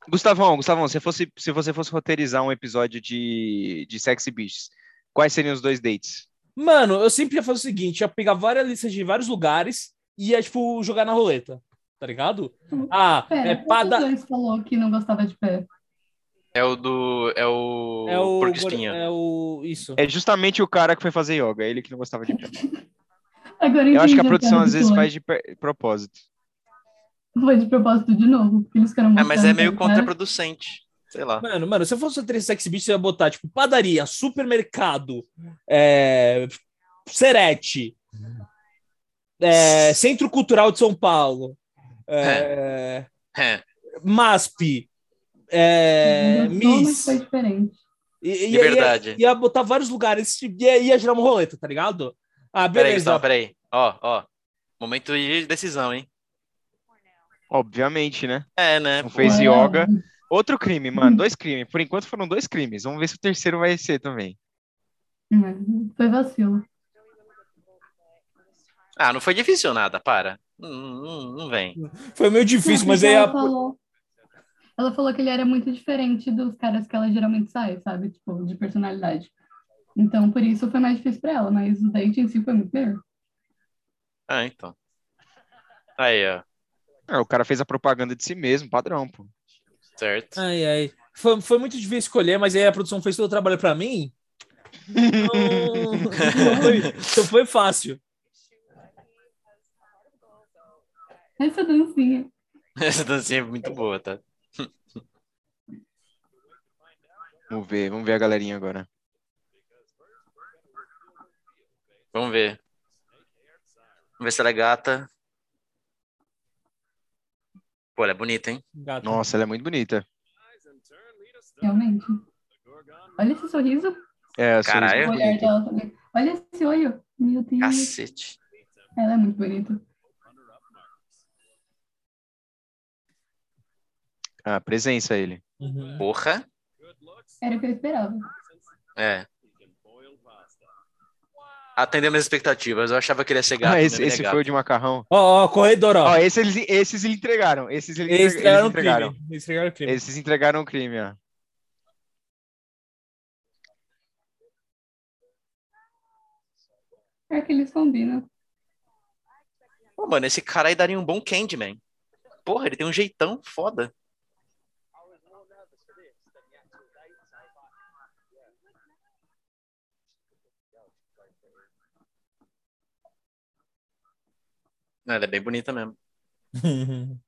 Gustavão, Gustavão, se, fosse, se você fosse roteirizar um episódio de, de Sexy Beasts, quais seriam os dois dates? Mano, eu sempre ia fazer o seguinte: ia pegar várias listas de vários lugares e ia, tipo, jogar na roleta. Tá ligado? Ah, Pera, é qual dos pada. dois falou que não gostava de pé? É o do... É o... É o. Porco espinho. É o. Isso. É justamente o cara que foi fazer yoga, ele que não gostava de pé. Agora Eu acho que a produção às vezes faz de propósito. Foi de propósito de novo, porque eles querem É, mas é meio contraproducente. Sei lá. Mano, mano, se eu fosse três sexy bitch, eu ia botar, tipo, padaria, supermercado, é, Serete, é, Centro Cultural de São Paulo, é, É. MASP, é, mas Miss. foi diferente. E, e- De ia- verdade. Ia, botar vários lugares e ia, ia gerar uma roleta, tá ligado? Ah, Peraí, beleza. Gustavo, peraí. Ó, ó. Momento de decisão, hein? Obviamente, né? É, né? Não fez Ué, yoga. Outro crime, mano. Dois crimes. Por enquanto foram dois crimes. Vamos ver se o terceiro vai ser também. hum, Foi vacilo. Ah, não foi difícil nada, para. Não, não, não vem. Foi meio difícil, mas aí ela a... falou, ela falou que ele era muito diferente dos caras que ela geralmente sai, sabe? Tipo, de personalidade. Então, por isso foi mais difícil pra ela, mas o date em si foi muito melhor. Ah, então. Aí, ó. Ah, o cara fez a propaganda de si mesmo, padrão, pô. Certo. Ai, ai. Foi, foi muito difícil escolher, mas aí a produção fez todo o trabalho pra mim. Então, então foi, então foi fácil. Essa dancinha. Essa dancinha é muito boa, tá? Vamos ver, vamos ver a galerinha agora. Vamos ver. Vamos ver se ela é gata. Pô, ela é bonita, hein? Gato. Nossa, ela é muito bonita. Realmente. Olha esse sorriso. É, Caralho. sorriso. Olha esse olho. Meu Deus. Cacete. Ela é muito bonita. Ah, presença ele. Uhum. Porra. Era o que eu esperava. É. Atendeu minhas expectativas. Eu achava que ele ia ser gato. Ah, esse, esse foi o de macarrão. Ó, ó, corredor, ó. Ó, esse eles, esses eles entregaram. Esses eles, Eles entrega- eles entregaram o entregaram. crime. Eles entregaram o crime. Esses entregaram o crime, ó. É que eles combinam. Pô, mano, esse cara aí daria um bom Candyman. Porra, ele tem um jeitão foda. Ela é bem bonita mesmo.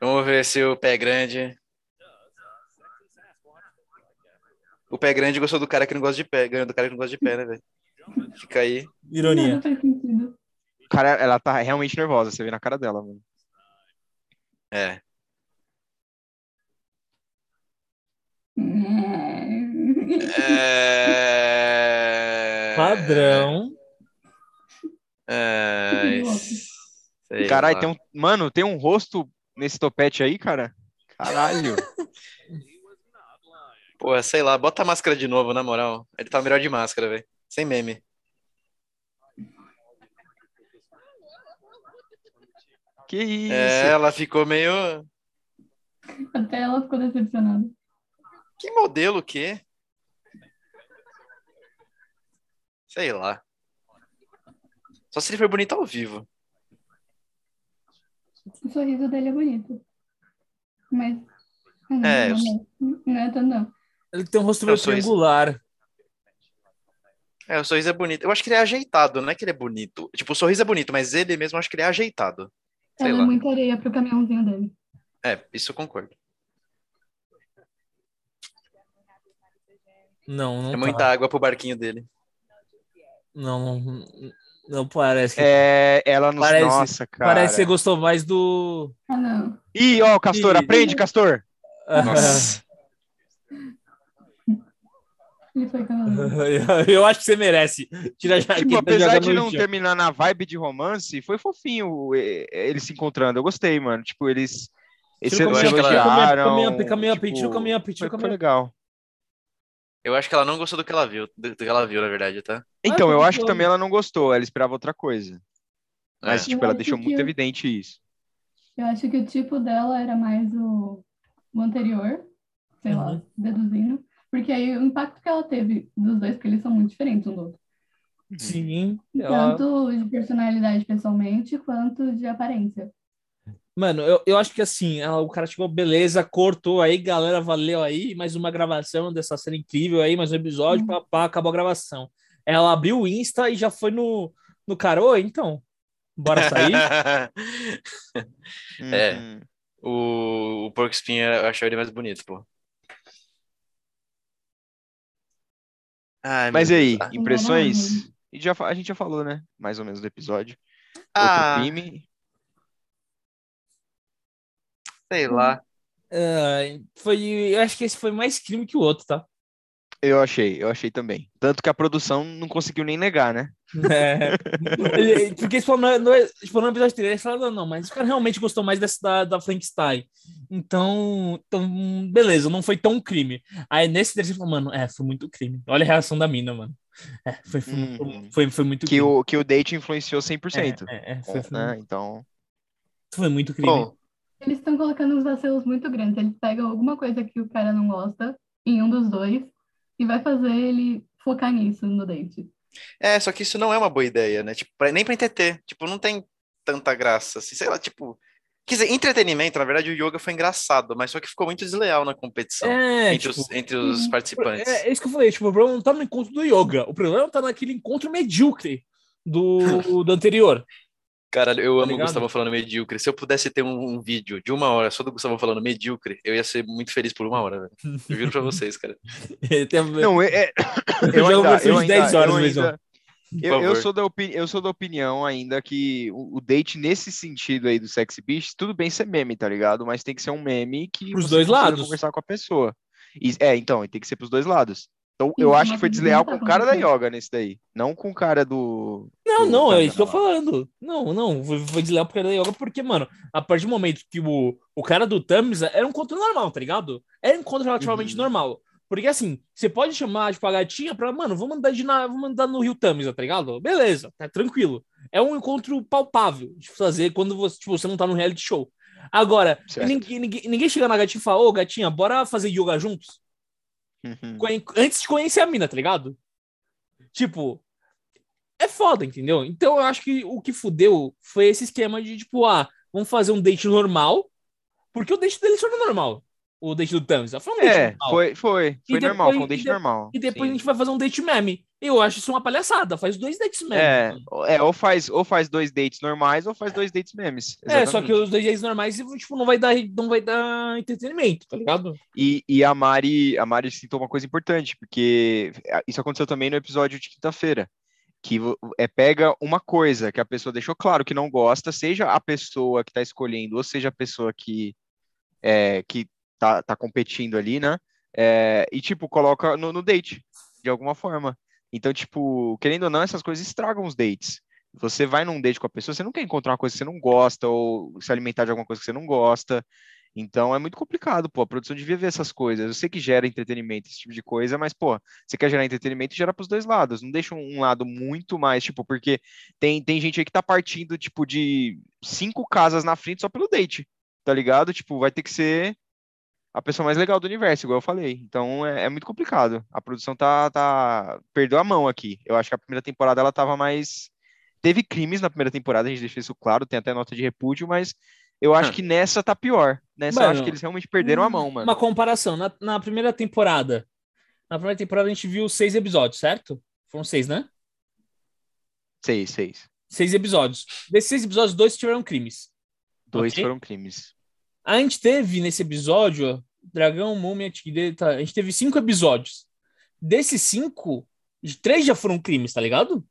Vamos ver se o pé grande. O pé grande gostou do cara que não gosta de pé. Ganhou do cara que não gosta de pé, né, velho? Fica aí. Ironia. Cara, ela tá realmente nervosa, você vê na cara dela, mano. É. É. É... Padrão. É... sei Caralho, tem um. Mano, tem um rosto nesse topete aí, cara? Caralho. Pô, sei lá, bota a máscara de novo, na moral. Ele tá melhor de máscara, velho. Sem meme. Que isso? É, ela ficou meio. Até ela ficou decepcionada. Que modelo o quê? Sei lá. Só se ele for bonito ao vivo. O sorriso dele é bonito. Mas. Não, É, não, não, não é tanto, não. Ele tem um rosto Eu meio triangular. É, o sorriso é bonito. Eu acho que ele é ajeitado, não é que ele é bonito. Tipo, o sorriso é bonito, mas ele mesmo eu acho que ele é ajeitado. Sei Ela lá. é muita areia pro caminhãozinho dele. É, isso eu concordo. Não, não É tá. muita água pro barquinho dele. Não, não, não parece. que- É, ela nos. Parece- Nossa, cara. Parece que você gostou mais do. Ah, não. Ih, ó, Castor, Ih. aprende, Castor. Nossa. Eu acho que você merece. Tira a jaqueta Tipo, e apesar de não terminar na vibe de romance, foi fofinho eh, eles se encontrando. Eu gostei, mano. Tipo, eles. Eles se elogiaram. caminho up, tipo, o foi- legal. Eu acho que ela não gostou do que ela viu. Do do que ela viu, na verdade, tá? Então, eu acho que também ela não gostou. Ela esperava outra coisa. Mas, É. tipo, Eu ela deixou muito eu- evidente isso. Eu acho que o tipo dela era mais o, o anterior, sei lá, Uhum. deduzindo. Porque aí o impacto que ela teve dos dois, porque eles são muito diferentes um do outro. Sim. ela- Tanto de personalidade pessoalmente, quanto de aparência. Mano, eu, eu acho que assim, ela- o cara chegou, beleza, cortou aí, galera, valeu aí, mais uma gravação dessa cena incrível aí, mais um episódio, Uhum. papá, acabou a gravação. Ela abriu o Insta e já foi no, no cara, oi, então, bora sair? É. Uhum. o, o Porco Espinho, eu achei ele mais bonito, pô. Ai, Mas e aí, impressões? E já, a gente já falou, né? Mais ou menos do episódio. Ah, Outro crime. Sei lá. Ah, foi, eu acho que esse foi mais crime que o outro, tá? Eu achei, eu achei também. Tanto que a produção não conseguiu nem negar, né? É. Porque eles falaram, no, no, no episódio 3, eles falaram, não, mas o cara realmente gostou mais dessa da, da Frankenstein. Então, então, beleza, não foi tão crime. Aí nesse terceiro, falou, mano, é, foi muito crime. Olha a reação da mina, mano. É, foi, foi, Uhum. foi, foi muito Que crime. o, que o date influenciou 100%. É, é, é, foi, foi, né? Então, foi muito crime. Bom, Eles estão colocando uns vacilos muito grandes. Eles pegam alguma coisa que o cara não gosta em um dos dois e vai fazer ele focar nisso no date. é, só que isso não é uma boa ideia, né? Tipo, pra- nem pra entreter. Tipo, não tem tanta graça, assim, sei lá, tipo... Quer dizer, entretenimento, na verdade, o yoga foi engraçado, mas só que ficou muito desleal na competição. É, entre, tipo, os, entre os uhum. participantes. é, é isso que eu falei, tipo, o problema não tá no encontro do yoga, o problema tá naquele encontro medíocre do, do anterior. Caralho, eu amo o? Gustavo falando medíocre. Se eu pudesse ter um, um vídeo de uma hora só do Gustavo falando medíocre, eu ia ser muito feliz por uma hora, velho. Eu juro pra vocês, cara. Não, é, é- eu eu jogo ainda, eu de 10 ainda, horas eu ainda- eu, eu sou da opini- eu sou da opinião ainda que o, o date nesse sentido aí do sexy beach, tudo bem ser meme, tá ligado? Mas tem que ser um meme que Pros você dois lados. conversar com a pessoa. E- é, então, tem que ser pros dois lados. Então, Sim, eu acho que foi desleal não com tá o cara da yoga nesse daí, não com o cara do Não, do não, é isso que eu tô falando. Não, não, foi, foi desleal porque era da yoga, porque, mano, a partir do momento que o, o cara do Tamisa era um encontro normal, tá ligado? Era um encontro relativamente Uhum. normal. Porque assim, você pode chamar, tipo, a gatinha pra, mano, vamos andar, de na, vamos andar no Rio Tamisa, tá ligado? Beleza, tá tranquilo. É um encontro palpável de fazer quando você, tipo, você não tá no reality show. Agora, ninguém, ninguém, ninguém chega na gatinha e fala, ô, gatinha, bora fazer yoga juntos? Uhum. antes de conhecer a mina, tá ligado? Tipo, é foda, entendeu? Então eu acho que o que fudeu foi esse esquema de, tipo, ah, vamos fazer um date normal, porque o date dele foi normal. O date do Tamsa foi um date É, normal. foi, foi, E foi normal, depois- foi um date e de- normal. E depois sim. a gente vai fazer um date meme. Eu acho isso uma palhaçada, faz dois dates meme. É, é, ou faz, ou faz dois dates normais ou faz dois dates memes. É, só que exatamente. os dois dates normais, tipo, não vai dar, não vai dar entretenimento, tá ligado? E, e a Mari, a Mari citou uma coisa importante, porque isso aconteceu também no episódio de quinta-feira, que é pega uma coisa que a pessoa deixou claro que não gosta, seja a pessoa que está escolhendo, ou seja a pessoa que é, que tá, tá competindo ali, né? É, e tipo coloca no, no date de alguma forma. Então, tipo, querendo ou não, essas coisas estragam os dates. Você vai num date com a pessoa, você não quer encontrar uma coisa que você não gosta ou se alimentar de alguma coisa que você não gosta. Então é muito complicado, pô. A produção devia ver essas coisas. Eu sei que gera entretenimento, esse tipo de coisa, mas, pô, você quer gerar entretenimento, gera pros dois lados. Não deixa um lado muito mais, tipo, porque tem, tem gente aí que tá partindo, tipo, de cinco casas na frente só pelo date, tá ligado? Tipo, vai ter que ser a pessoa mais legal do universo, igual eu falei. Então é, é muito complicado. A produção tá, tá. Perdeu a mão aqui. Eu acho que a primeira temporada ela tava mais. Teve crimes na primeira temporada, a gente deixou isso claro, tem até nota de repúdio, mas eu acho que nessa tá pior. Nessa eu Mano, acho que eles realmente perderam a mão, mano. Uma comparação, na, na primeira temporada. Na primeira temporada a gente viu seis episódios, certo? Foram seis, né? Seis, seis. Seis episódios. Desses seis episódios, dois tiveram crimes. Dois Ok? foram crimes. A gente teve nesse episódio, Dragão, Múmia, Tigre, a gente teve cinco episódios. Desses cinco, três já foram crimes, tá ligado?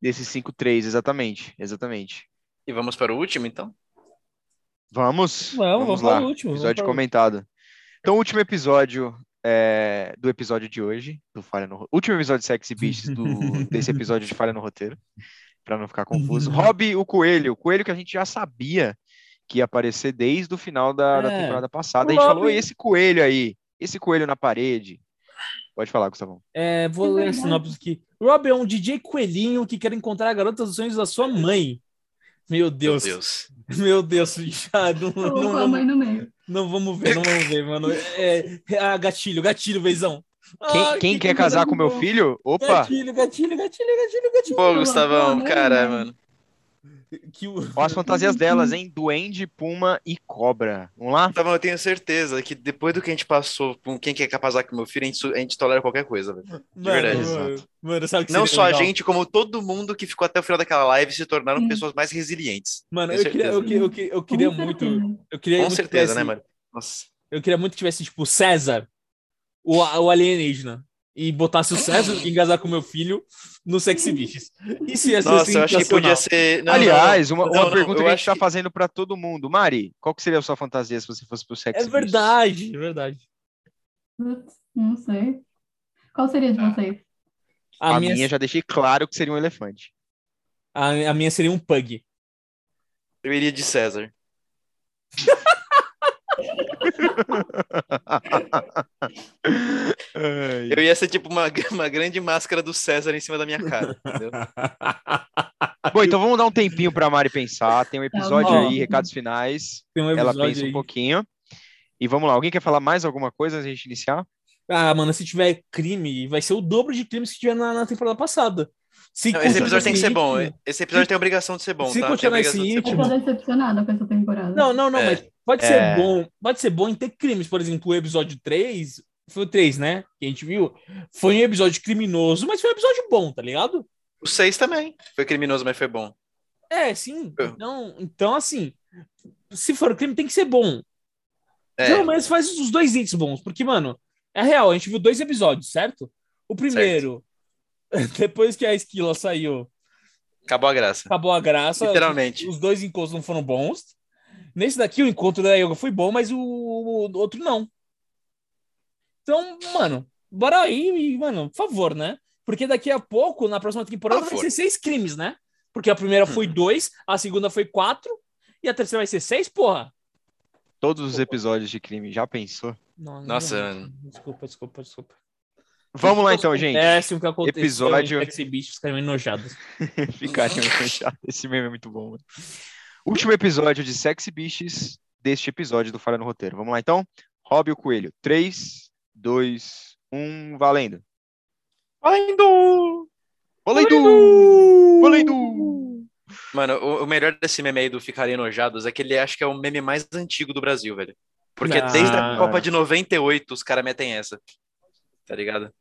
Desses cinco, três, exatamente. Exatamente. E vamos para o último, então? Vamos, Vamos, vamos lá. para o último, Episódio comentado. Então, o último episódio é, do episódio de hoje, do Falha no Último episódio de Sexy Beasts do, desse episódio de Falha no Roteiro, para não ficar confuso. Uhum. Rob o Coelho, o Coelho que a gente já sabia que ia aparecer desde o final da, da É. temporada passada. A gente Rob- falou, e esse coelho aí? Esse coelho na parede? Pode falar, Gustavão. É, vou É ler a sinopse aqui. Rob é um DJ coelhinho que quer encontrar a garota dos sonhos da sua mãe. Meu Meu Deus. Deus. Meu Deus, já não, não, mãe vamos, no meio. não vamos ver, não vamos ver, mano. É, é, ah, gatilho, gatilho, Veizão. Quem, Ah, quem que quer casar com meu filho? Opa! Gatilho, gatilho, gatilho, gatilho, gatilho. Pô, Gustavão, né, cara, mano? mano. Que o- Ó as fantasias delas, hein? Duende, Puma e Cobra. Vamos lá? Gustavão, eu tenho certeza que depois do que a gente passou com quem quer casar com meu filho, a gente, a gente tolera qualquer coisa, velho. Mano, verdade. mano, mano, sabe o que Não só a legal? gente, como todo mundo que ficou até o final daquela live se tornaram Sim. pessoas mais resilientes. Mano, eu queria, eu, eu, eu queria muito. Eu queria Com certeza, tivesse- né, mano? Nossa. Eu queria muito que tivesse, tipo, César, o, o alienígena, e botasse o César e casar com meu filho no Sexy Biches. Isso ia ser Nossa, eu acho que podia ser. Não, Aliás, uma, não, uma não, pergunta que a gente tá que- fazendo pra todo mundo. Mari, qual que seria a sua fantasia se você fosse pro Sexy É Beasts? verdade, é verdade. Não sei. Qual seria de vocês? A, A, minha, minha já deixei claro que seria um elefante. a, a minha seria um pug. Eu iria de César. Eu ia ser tipo uma, uma grande máscara do César em cima da minha cara, entendeu? Bom, então vamos dar um tempinho pra Mari pensar. Tem um episódio bom. aí, recados finais. Tem um Ela pensa um aí. pouquinho. E vamos lá, alguém quer falar mais alguma coisa antes de gente iniciar? Ah, mano, se tiver crime, vai ser o dobro de crimes que tiver na, na temporada passada. Se Não, esse episódio tem que ser nesse bom. ritmo- Esse episódio tem a obrigação de ser bom, Se tá? Continuar esse bom. Eu tô decepcionada com essa temporada. Não, não, não, É. mas pode É. ser bom. Pode ser bom em ter crimes. Por exemplo, o episódio 3, foi o 3, né? Que a gente viu. Foi um episódio criminoso, mas foi um episódio bom, tá ligado? O 6 também. Foi criminoso, mas foi bom. É, sim. É. Então, então assim, se for crime, tem que ser bom. É, Pelo menos faz os dois hits bons, porque, mano, é real, a gente viu dois episódios, certo? O primeiro, depois que a Esquila saiu, acabou a graça. acabou a graça. Literalmente. Os dois encontros não foram bons. Nesse daqui, o encontro da Yoga foi bom, mas o, o outro não. Então, mano, bora aí, mano, por favor, né? Porque daqui a pouco, na próxima temporada, Por vai ser seis crimes, né? Porque a primeira foi Hum. dois, a segunda foi quatro, e a terceira vai ser seis, porra. Todos os episódios de crime, já pensou? Não, Nossa, não. Desculpa, desculpa, desculpa. Vamos lá então, gente. Acontece o que aconteceu Episódio- em Sexy Beasts ficaram enojados. Ficaria muito chato. Esse meme é muito bom, mano. Último episódio de Sexy Biches deste episódio do Falha no Roteiro. Vamos lá então? Rob o Coelho. 3, 2, 1, valendo. Valendo! Valendo! Valendo! Mano, o, o melhor desse meme aí do Ficar Enojados é que ele acho que é o meme mais antigo do Brasil, velho. Porque Não. desde a Copa de 98 os caras metem essa. Tá ligado?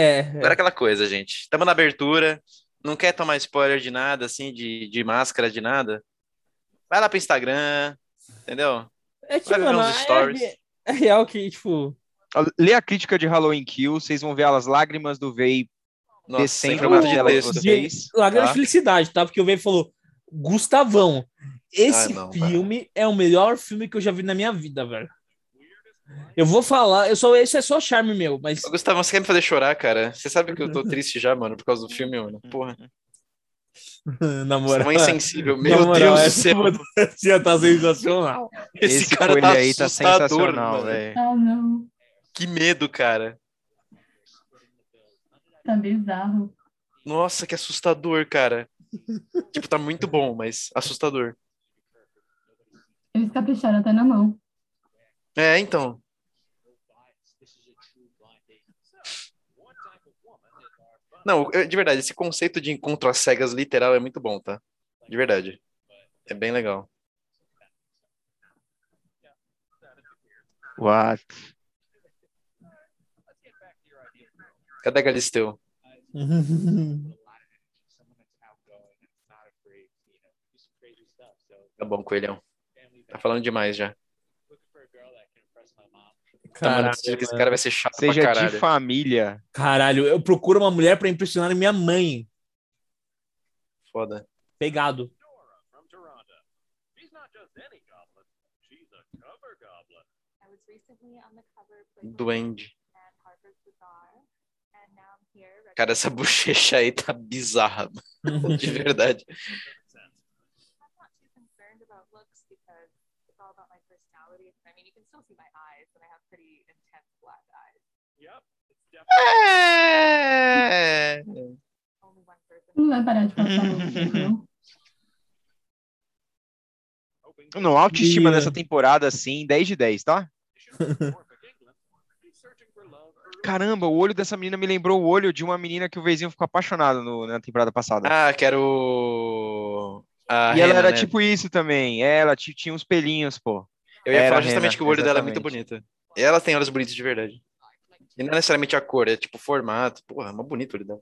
É, Agora aquela coisa, gente. Tamo na abertura, não quer tomar spoiler de nada, assim, de, de máscara, de nada. Vai lá pro Instagram, entendeu? é que, Vai ver mano, uns stories. é, é real que, tipo, Lê a crítica de Halloween Kill, vocês vão ver as lágrimas do Vei descendo na de vocês. Lágrima tá? de felicidade, tá? Porque o Veio falou, Gustavão, esse Ah, não, filme é o melhor filme que eu já vi na minha vida, velho. Eu vou falar, eu sou, esse é só charme meu, mas Ô, Gustavo, você quer me fazer chorar, cara? Você sabe que eu tô triste já, mano, por causa do filme, mano. Porra. na Você é insensível. Meu moral, Deus do essa céu. fantasia tá sensacional. Esse, Esse cara tá aí tá sensacional, velho. Ah, não. Que medo, cara. Tá bizarro. Nossa, que assustador, cara. tipo, tá muito bom, mas assustador. Eles capricharam até na mão. É, então. Não, eu- de verdade, esse conceito de encontro às cegas literal é muito bom, tá? De verdade. É bem legal. What? Cadê Galisteu? Tá bom, coelhão. Tá falando demais já. Tá, Caralho, esse cara vai ser chato Seja pra de caralho. família. caralho, eu procuro uma mulher pra impressionar minha mãe. Foda. Pegado. Duende. Cara, essa bochecha aí tá bizarra, mano. De verdade. É... Não vai parar de passar no não. hoping Não, autoestima E- nessa temporada, assim, 10 de 10, tá? Caramba, o olho dessa menina me lembrou o olho de uma menina que o Vezinho ficou apaixonado no- na temporada passada. Ah, quero. A e ela era né? tipo isso também. Ela ti- tinha uns pelinhos, pô. Eu ia era falar justamente Rena, que o olho dela é muito exatamente. bonito. E ela tem olhos bonitos de verdade. E não é necessariamente a cor, é tipo o formato. Porra, é mó bonito o olho dela.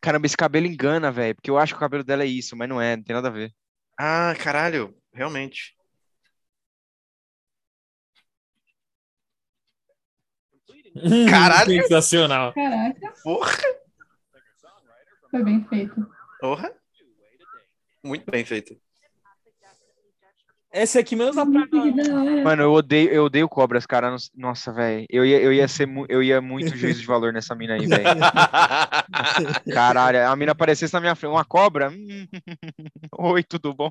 Caramba, esse cabelo engana, velho. Porque eu acho que o cabelo dela é isso, mas não é, não tem nada a ver. Ah, caralho, realmente. Caralho! Sensacional. Caraca, Porra, foi bem feito. porra. Muito bem feito. Essa aqui menos dá pra. Hora. Mano, eu odeio, eu odeio cobras, cara. Nossa, velho. Eu ia, eu ia ser, mu- eu ia muito juízo de valor nessa mina aí, velho. Caralho, a mina aparecesse na minha frente, uma cobra. Hum, Oi, tudo bom?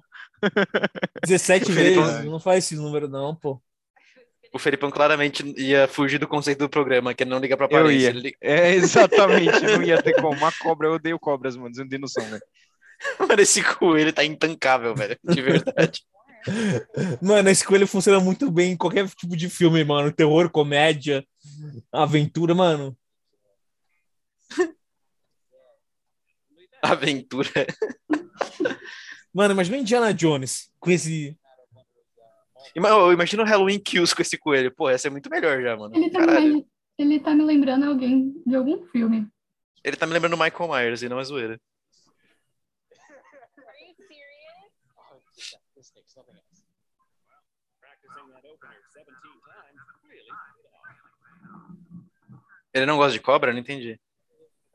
17 O Felipão- vezes. Não faz esse número, não, pô. o Felipão claramente ia fugir do conceito do programa, que é não liga pra Eu aparência. ia. Ele liga- É, exatamente. Não ia ter como. Uma cobra, eu odeio cobras, mano. Você não tem noção, velho. Mano, esse coelho tá intancável, velho. De verdade. Mano, esse coelho funciona muito bem em qualquer tipo de filme, mano. Terror, comédia, aventura, mano. Aventura. Mano, imagina Indiana Jones com esse. Imagina o Halloween Kills com esse coelho. Pô, essa é muito melhor já, mano. Ele tá, me, Caralho. ele tá me lembrando alguém de algum filme. Ele tá me lembrando Michael Myers e não é zoeira. Ele não gosta de cobra? Eu não entendi.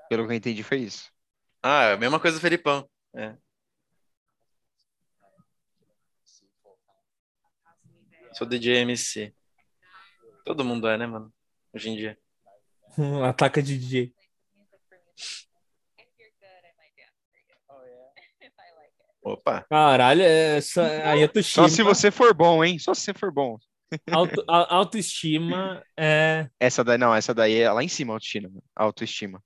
Pelo que eu entendi, foi isso. Ah, é a mesma coisa do Felipão. É. Sou DJ MC. Todo mundo é, né, mano? Hoje em dia. Ataca de DJ. Opa. Caralho, essa aí é autoestima. Só se você for bom, hein? Só se você for bom. Auto- a- autoestima é. Essa daí, não, essa daí é lá em cima, autoestima. Autoestima.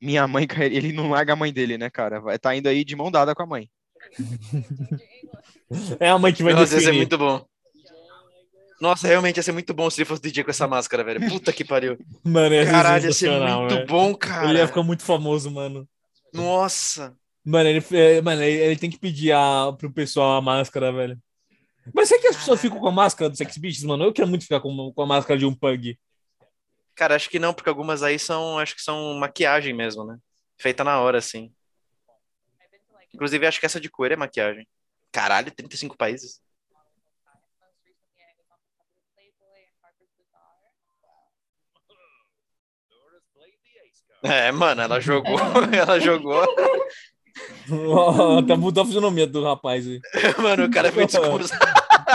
Minha mãe, cara, ele não larga a mãe dele, né, cara? Vai, tá indo aí de mão dada com a mãe. É a mãe que vai Nossa, ia ser definir. muito bom. Nossa, realmente ia ser muito bom se ele fosse DJ com essa máscara, velho. Puta que pariu. Mano, ia Caralho, ia ser muito velho. bom, Ele ia cara. ficar muito famoso, mano. Nossa. Mano, ele, é, mano, ele, ele tem que pedir a, pro pessoal a máscara, velho. Mas será que as pessoas ficam com a máscara do Sex Beasts, mano? Eu quero muito ficar com, com a máscara de um pug. Cara, acho que não, porque algumas aí são, acho que são maquiagem mesmo, né? Feita na hora, assim. Inclusive, acho que essa de coelho é maquiagem. Caralho, 35 países. É, mano, ela jogou, ela jogou. Até mudou a fisionomia do rapaz aí. Mano, o cara foi descon-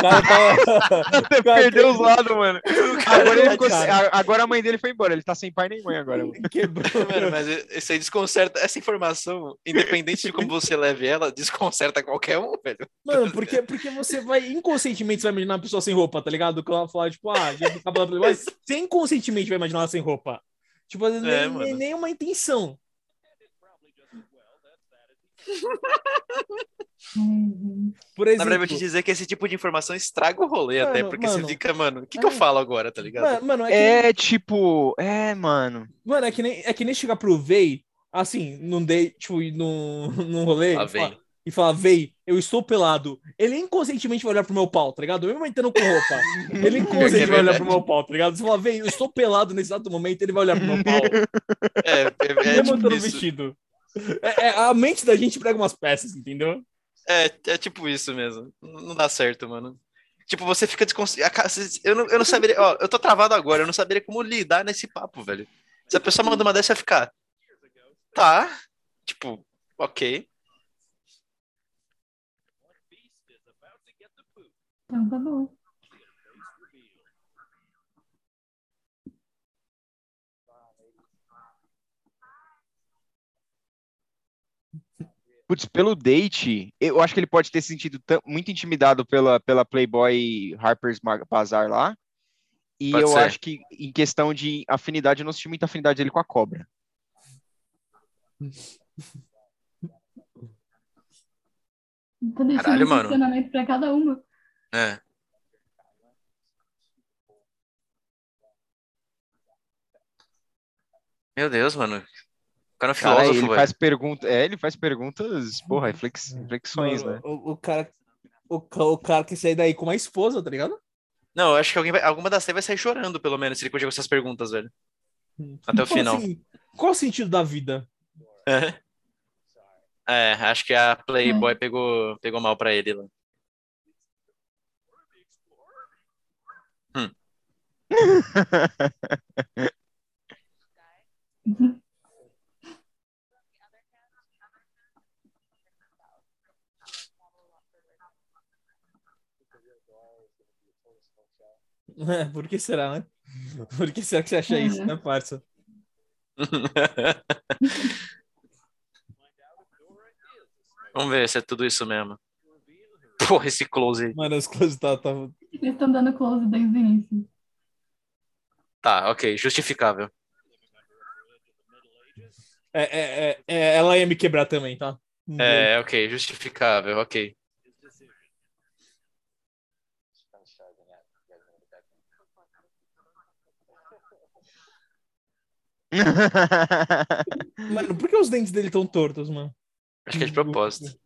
cara tá- Você Cara, perdeu que- os lados, mano. Agora, ele tá ficou- a- agora a mãe dele foi embora. Ele tá sem pai nem mãe agora. mano. Quebrou. Mano, mas isso aí desconcerta. Essa informação, independente de como você leve ela, desconcerta qualquer um, velho. Mano, porque, porque você vai, inconscientemente, você vai imaginar uma pessoa sem roupa, tá ligado? Quando ela fala, tipo, ah, da Mas você inconscientemente vai imaginar ela sem roupa. Tipo, nem, nem, nem uma intenção. Ai, Por Na exemplo, verdade, eu vou te dizer que esse tipo de informação estraga o rolê Mano, até, porque mano. você fica, mano, o que, que eu É. falo agora, tá ligado? mano, mano, é que, É tipo. É, mano. mano, é que nem, é que nem chegar pro Vei, assim, num date, tipo, num, num rolê, Lá e falar- e falar, Vei, eu estou pelado. Ele inconscientemente vai olhar pro meu pau, tá ligado? Mesmo entrando com roupa. Ele inconscientemente vai olhar pro meu pau, tá ligado? Você fala, Vei, eu estou pelado nesse exato momento, ele vai olhar pro meu pau. É, é, é, mesmo tipo vestido. É, é, a mente da gente prega umas peças, entendeu? É, é tipo isso mesmo. Não dá certo, mano. Tipo, você fica desconcertado. Eu não, eu não saberia. Ó, eu tô travado agora, eu não saberia como lidar nesse papo, velho. Se a pessoa manda uma dessa, eu ia ficar. Tá. Tipo, ok. Então tá bom. Putz, pelo date, eu acho que ele pode ter se sentido tão- muito intimidado pela, pela Playboy Harper's Bazaar lá. E Pode eu ser. acho que, em questão de afinidade, eu não senti muita afinidade dele com a cobra. Tá deixando Caralho, um mano. funcionamento pra cada uma. É. Meu Deus, mano. Cara é um Cara, filósofo, ele velho. faz perguntas. É, ele faz perguntas, porra, reflex- reflexões, né? O, o cara, o, o cara que sai daí com uma esposa, tá ligado? Não, eu acho que alguém vai, alguma das três vai sair chorando, pelo menos, se ele continuar com essas perguntas, velho. Até o final. assim, qual o sentido da vida? É. É, acho que a Playboy pegou, pegou mal pra ele lá. É, por que será, né? Por que será que você acha É, isso, né? né, parça? Vamos ver se é tudo isso mesmo. Porra, esse close aí. Mano, as coisas tá, tá... Eles estão dando close desde o início. Tá, ok, justificável. É, é, é, é, ela ia me quebrar também, tá? É, ok, justificável, ok. Mano, por que os dentes dele tão tortos, mano? Acho que é de propósito.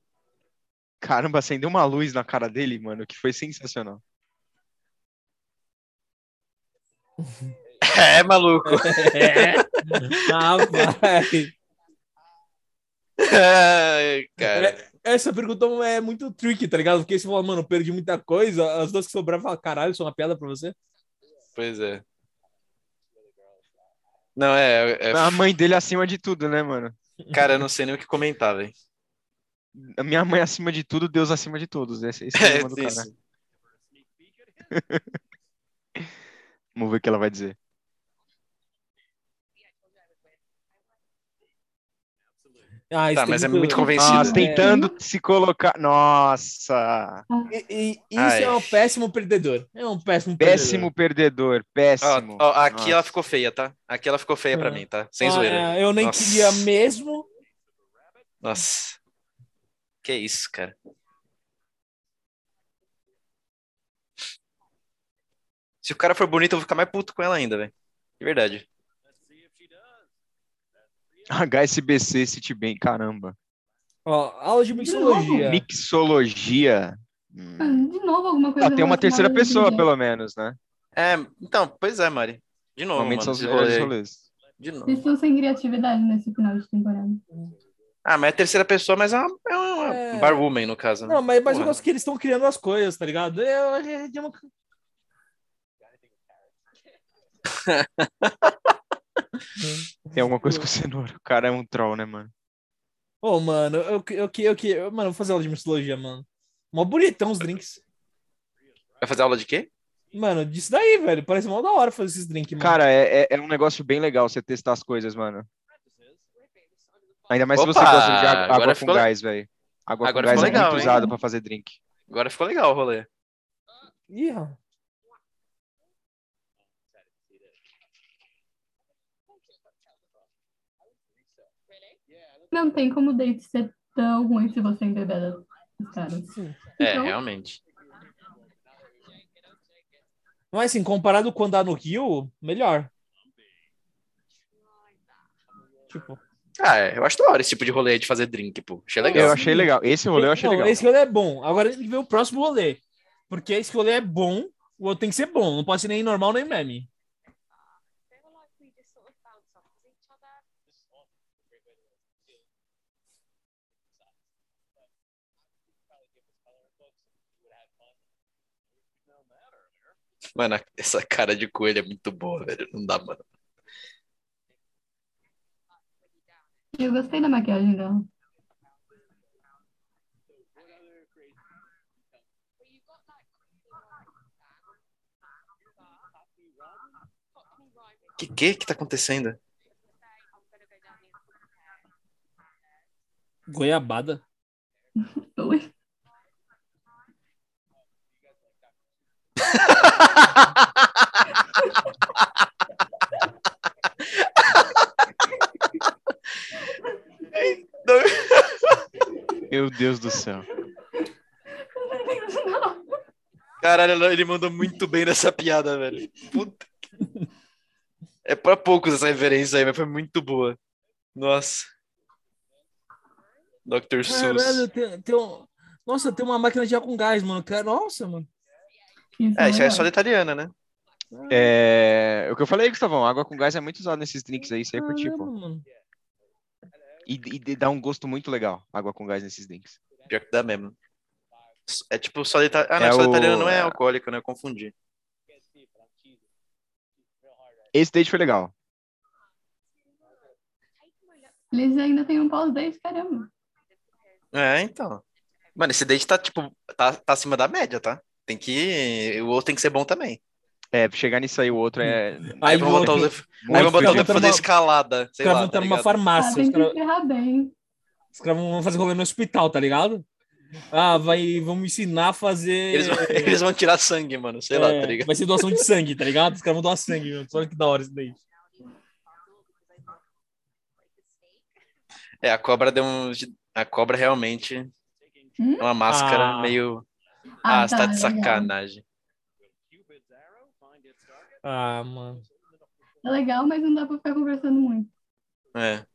Caramba, acendeu uma luz na cara dele, mano, que foi sensacional. É, maluco. É. Ah, vai. Ai, cara. Essa pergunta é muito tricky, tá ligado? Porque você fala, mano, eu perdi muita coisa, as duas que sobraram falam, caralho, isso é uma piada pra você? Pois é. Não, é, é- A mãe dele acima de tudo, né, mano? Cara, eu não sei nem o que comentar, velho. A minha mãe acima de tudo, Deus acima de todos. Esse, esse é o É, isso. Vamos ver o que ela vai dizer. Ah, Tá, mas é muito convencido. convencido. Nossa, É. tentando se colocar. Nossa! E, e- isso Ai. é um péssimo perdedor. É um péssimo Péssimo perdedor, péssimo. ó, aqui Nossa. ela ficou feia, tá? Aqui ela ficou feia pra É. mim, tá? Sem Ah, zoeira. é, eu nem Nossa. queria mesmo. Nossa. Que isso, cara. Se o cara for bonito, eu vou ficar mais puto com ela ainda, velho. De verdade. HSBC Citibank, caramba. Ó, aula de mixologia. Mixologia. Hum. Ah, De novo, alguma coisa. Ah, tem uma terceira pessoa, pelo menos, né? É, então, pois é, Mari. De novo, Normalmente mano, são os esse melhores rolê aí. rolês. De novo. Eles estão sem criatividade nesse final de temporada. Ah, mas é a terceira pessoa, mas é uma, é uma É. barwoman, no caso. né? Não, mas, mas eu gosto que eles estão criando as coisas, tá ligado? Eu, eu, eu, eu- Tem alguma coisa com cenoura. O cara é um troll, né, mano? Ô, mano, eu, eu, eu, eu, eu, mano, vou fazer aula de mixologia, mano. Mó bonitão os drinks. Vai fazer aula de quê? Mano, disso daí, velho. Parece mó da hora fazer esses drinks, mano. Cara, é, é, é um negócio bem legal você testar as coisas, mano. Ainda mais se Opa, você gosta de água, água com ficou gás, velho. Água Agora com gás ficou é legal, muito hein? usado pra fazer drink. Agora ficou legal o rolê. Ih, ó. Não tem como o date ser tão ruim se você embebeda os caras. sim. É, Então- realmente. Mas assim, comparado com andar no Rio, melhor. Tipo, Ah, é, eu acho da hora esse tipo de rolê de fazer drink, pô. Achei legal. Eu achei legal. Esse rolê eu achei não, legal. esse rolê é bom. Agora tem que ver o próximo rolê. Porque esse rolê é bom, o outro tem que ser bom. Não pode ser nem normal nem meme. Mano, essa cara de coelho é muito boa, velho. Não dá, mano. Eu gostei da maquiagem dela. Que que que tá acontecendo? Goiabada. Oi? Meu Deus do céu. Caralho, ele mandou muito bem nessa piada, velho. Puta. É pra poucos essa referência aí, mas foi muito boa. Nossa. Dr. Caralho, Seuss. tem, tem um... Nossa, tem uma máquina de ar com gás, mano. Nossa, mano. Isso É, isso é legal. só da italiana, né? É... O que eu falei, Gustavão, água com gás é muito usado nesses drinks aí, ia curtir, Caramba, pô. mano. E, e dá um gosto muito legal, água com gás nesses drinks. Pior que dá mesmo. É tipo só italiana. Ah, não, É só o- italiana não é alcoólica, né? Eu confundi. Esse date foi legal. Eles ainda têm um pós-date, caramba. É, então. Mano, esse date tá, tipo, tá, tá acima da média, tá? Tem que. O outro tem que ser bom também. É, pra chegar nisso aí, o outro é. Aí vou- botar os. Aí vamos botar o pra fazer escalada. Os caras lá, vão tá estar numa? Ah, farmácia. tem Os caras bem. os caras vão fazer rolê no hospital, tá ligado? Ah, vai, vamos ensinar a fazer. Eles, vão- eles vão tirar sangue, mano. Sei lá, É, tá ligado? Vai ser doação de sangue, tá ligado? Os caras vão doar sangue, mano. Olha que da hora isso daí. É, a cobra deu um. A cobra realmente Hum? é uma máscara Ah. meio. Ah, você tá de legal. sacanagem. Ah, mano. É legal, mas não dá pra ficar conversando muito. É.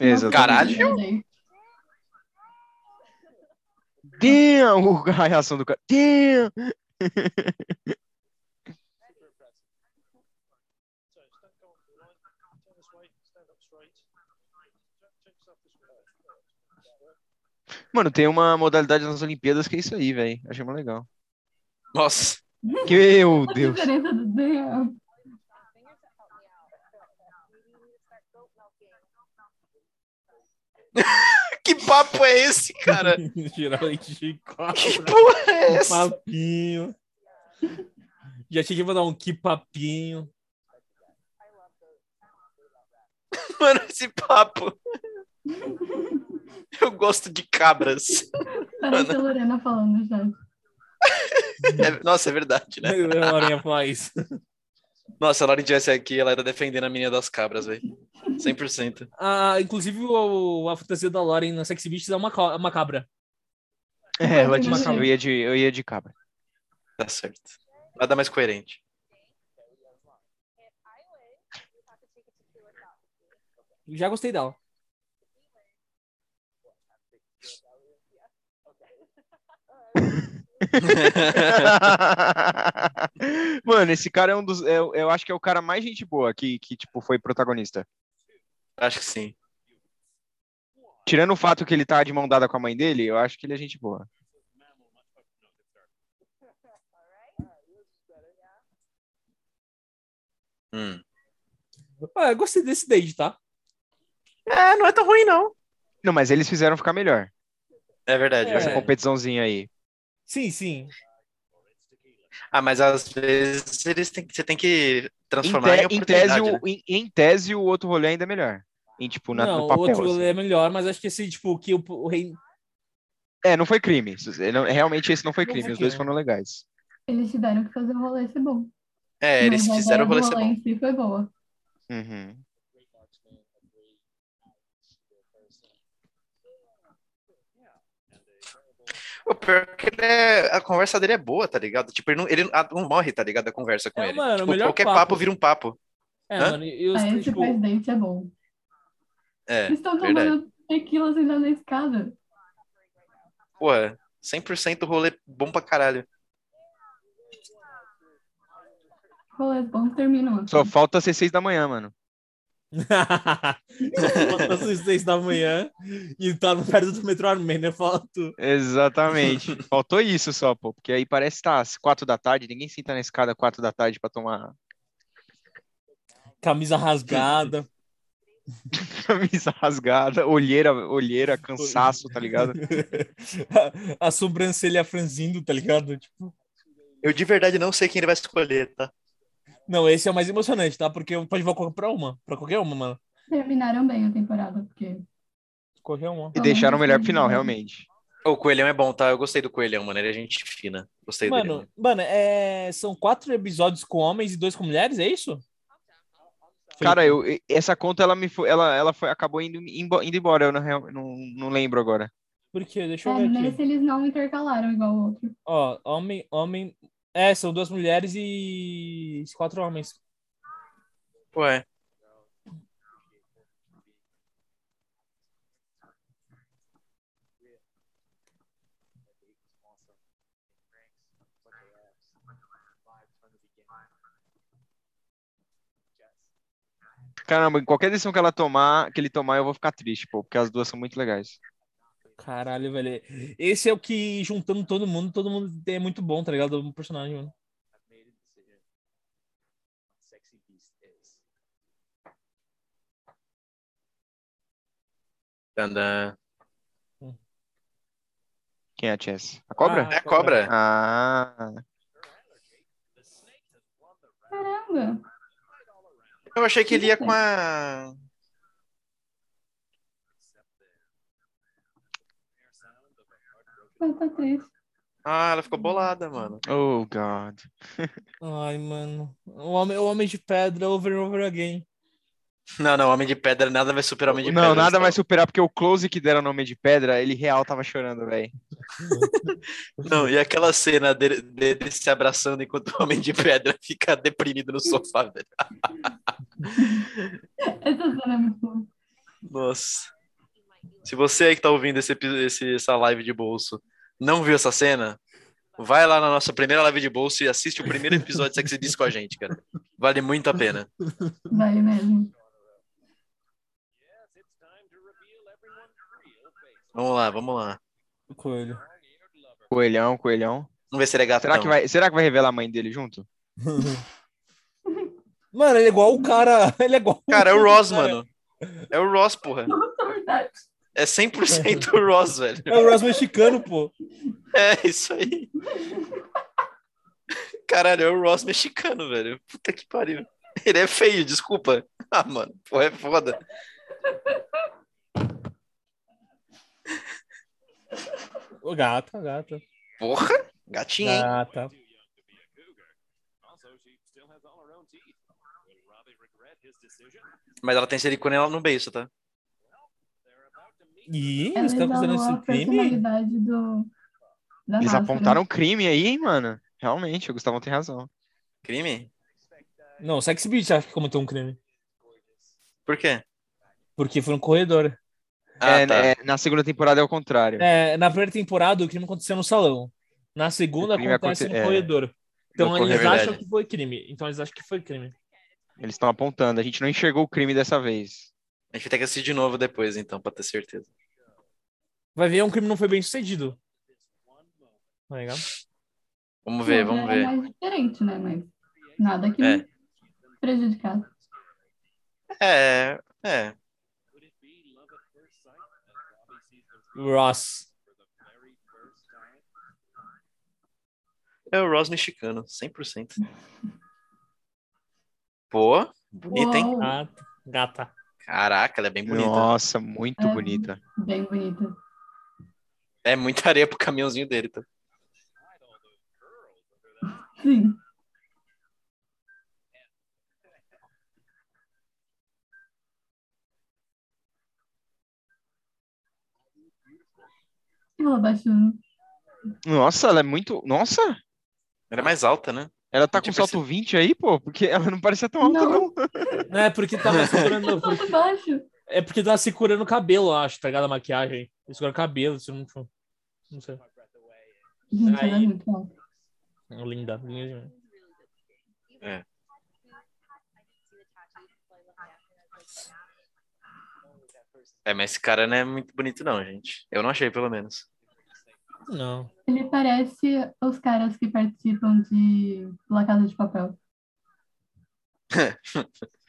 Exato. Caralho. Damn! A reação do cara. Damn! Mano, tem uma modalidade nas Olimpíadas que é isso aí, velho. Achei muito legal. Nossa. Meu Deus. do. Que papo é esse, cara? Tirar leite de cobra. Que porra é essa? Papinho. Já tinha que mandar um que papinho. Mano, esse papo. Eu gosto de cabras. Parece a Lorena falando chat. É- nossa, é verdade, né? A Laurinha faz. Nossa, se a Lauren tivesse aqui, ela ia defendendo a menina das cabras, velho. 100%. Ah, inclusive, o, a fantasia da Lauren na Sexy Beasts é uma, uma cabra. É, ela disse eu ia de, eu ia de cabra. Tá certo. Nada mais coerente. If I win, you have to take a tequila shot with me. Já gostei dela. Mano, esse cara é um dos. Eu, eu acho que é o cara mais gente boa que, que tipo, foi protagonista. Acho que sim. Tirando o fato que ele tá de mão dada com a mãe dele, eu acho que ele é gente boa. Hum. Ah, eu gostei desse date, tá? É, não é tão ruim, não. Não, mas eles fizeram ficar melhor. É verdade, é É. Essa verdade. competiçãozinha aí. Sim, sim. Ah, mas às vezes eles têm, você tem que Em, transformar em, te- em tese, oportunidade, o, né? em, em tese, o outro rolê ainda é melhor. Em, tipo, na, não, no o outro assim. é melhor, mas acho que esse, tipo, que o, o rei. É, não foi crime. Não- realmente esse não foi Não crime. foi Os dois foram legais. Eles tiveram que fazer o rolê ser bom. É, eles fizeram o rolê ser rolê bom. em si foi boa. Uhum. O pior é que ele é- a conversa dele é boa, tá ligado? Tipo, ele não, ele não- não morre, tá ligado? A conversa com É, ele. mano, Tipo, qualquer papo. papo. vira um papo. É, Hã? mano, e os, Ah, esse tipo, presidente é bom. É, Eles estão tomando tequilas ainda na escada. Porra, 100% rolê bom pra caralho. Rolês bons terminam assim. Só falta ser seis da manhã, mano. Às seis da manhã e tá no perto do metrô Armênia, foto. Exatamente. Faltou isso só, pô. Porque aí parece que tá às quatro da tarde. Ninguém senta na escada quatro da tarde pra tomar Camisa rasgada. camisa rasgada, olheira, olheira, cansaço, tá ligado? a, a sobrancelha franzindo, tá ligado? Tipo, Eu de verdade não sei quem ele vai escolher, tá? Não, esse é o mais emocionante, tá? Porque pode votar pra uma, pra qualquer uma, mano. Terminaram bem a temporada, porque Qualquer uma. E deixaram o melhor pro final, realmente. O Coelhão é bom, tá? Eu gostei do Coelhão, mano. Ele é gente fina. Gostei dele. Mano, mano. mano, é... são quatro episódios com homens e dois com mulheres, é isso? Cara, eu, essa conta, ela me foi, ela, ela foi, acabou indo, indo embora, eu não, não, não lembro agora. Por quê? Deixa eu é, ver aqui. nesse eles não intercalaram igual o outro. Ó, homem, homem. É, são duas mulheres e quatro homens. Ué. Caramba, em qualquer decisão que ela tomar, que ele tomar, eu vou ficar triste, pô, porque as duas são muito legais. Caralho, velho. Esse é o que, juntando todo mundo, todo mundo é muito bom, tá ligado? O personagem, mano. Tandã. Quem é a Chess? A cobra? É a cobra. Ah, Caramba! Eu achei que ele ia com a. Tá triste. Ah, ela ficou bolada, mano. oh God. Ai, mano. O homem, o homem de pedra over and over again. Não, não, Homem de Pedra nada vai superar Homem de Não, Pedra. nada vai superar, porque o close que deram no Homem de Pedra, ele real tava chorando, velho. Não, e aquela cena dele, dele se abraçando enquanto o Homem de Pedra fica deprimido no sofá, velho. Essa cena é muito boa. Nossa. Se você aí que tá ouvindo esse, esse, essa live de bolso não viu essa cena, vai lá na nossa primeira live de bolso e assiste o primeiro episódio de Sexy Beast com a gente, cara. Vale muito a pena. Vale mesmo. Vamos lá, vamos lá. O coelho. Coelhão, coelhão. Vamos ver se ele é gatão. Será que, vai, será que vai revelar a mãe dele junto? Mano, ele é igual o cara. Ele é igual. Cara, é o Ross, mano. É o Ross, porra. É 100% o Ross, velho. É o Ross mexicano, pô. É, isso aí. Caralho, é o Ross mexicano, velho. Puta que pariu. Ele é feio, desculpa. Ah, mano, porra, é foda. O gata, gata. Porra, gatinho, hein? Gata. Mas ela tem silicone lá no beiço, tá? Ela os caras fazendo esse crime? do. Da Eles máscara. apontaram crime aí, hein, mano? Realmente, o Gustavo tem razão. Crime? Não, o Sex Beast acha que cometeu um crime. Por quê? Porque foi no corredor. Ah, É, tá. é, na segunda temporada é o contrário. É, na primeira temporada, o crime aconteceu no salão. Na segunda, acontece aconte- no é. corredor. Então No eles corredor. acham que foi crime. Então eles acham que foi crime. Eles estão apontando. A gente não enxergou o crime dessa vez. A gente vai ter que assistir de novo depois, então, pra ter certeza. Vai ver, um crime não foi bem sucedido. Tá ligado? Vamos ver, vamos é ver. mais diferente, né? Mas nada que É. me prejudicasse. É, é. Could it be love at first sight? As Robbie sees the Ross. é o Ross mexicano, 100%. Pô, bonita, hein? Gata. Caraca, ela é bem bonita. Nossa, muito É. bonita. bem bonita. É muita areia pro caminhãozinho dele, tá? Sim. Ela baixando. Nossa, ela é muito. Nossa! Ela é mais alta, né? Ela tá com Tipo salto 20 aí, pô? Porque ela não parecia tão alta, Não. não. É porque tava segurando. Muito baixo. É porque tava segurando o cabelo, eu acho, tá ligado? A maquiagem. Ele segura o cabelo, se não. Não sei. Gente, é Aí-. Linda. linda. É. É, mas esse cara não é muito bonito, não, gente. Eu não achei, pelo menos. Não. Ele parece os caras que participam de La Casa de Papel.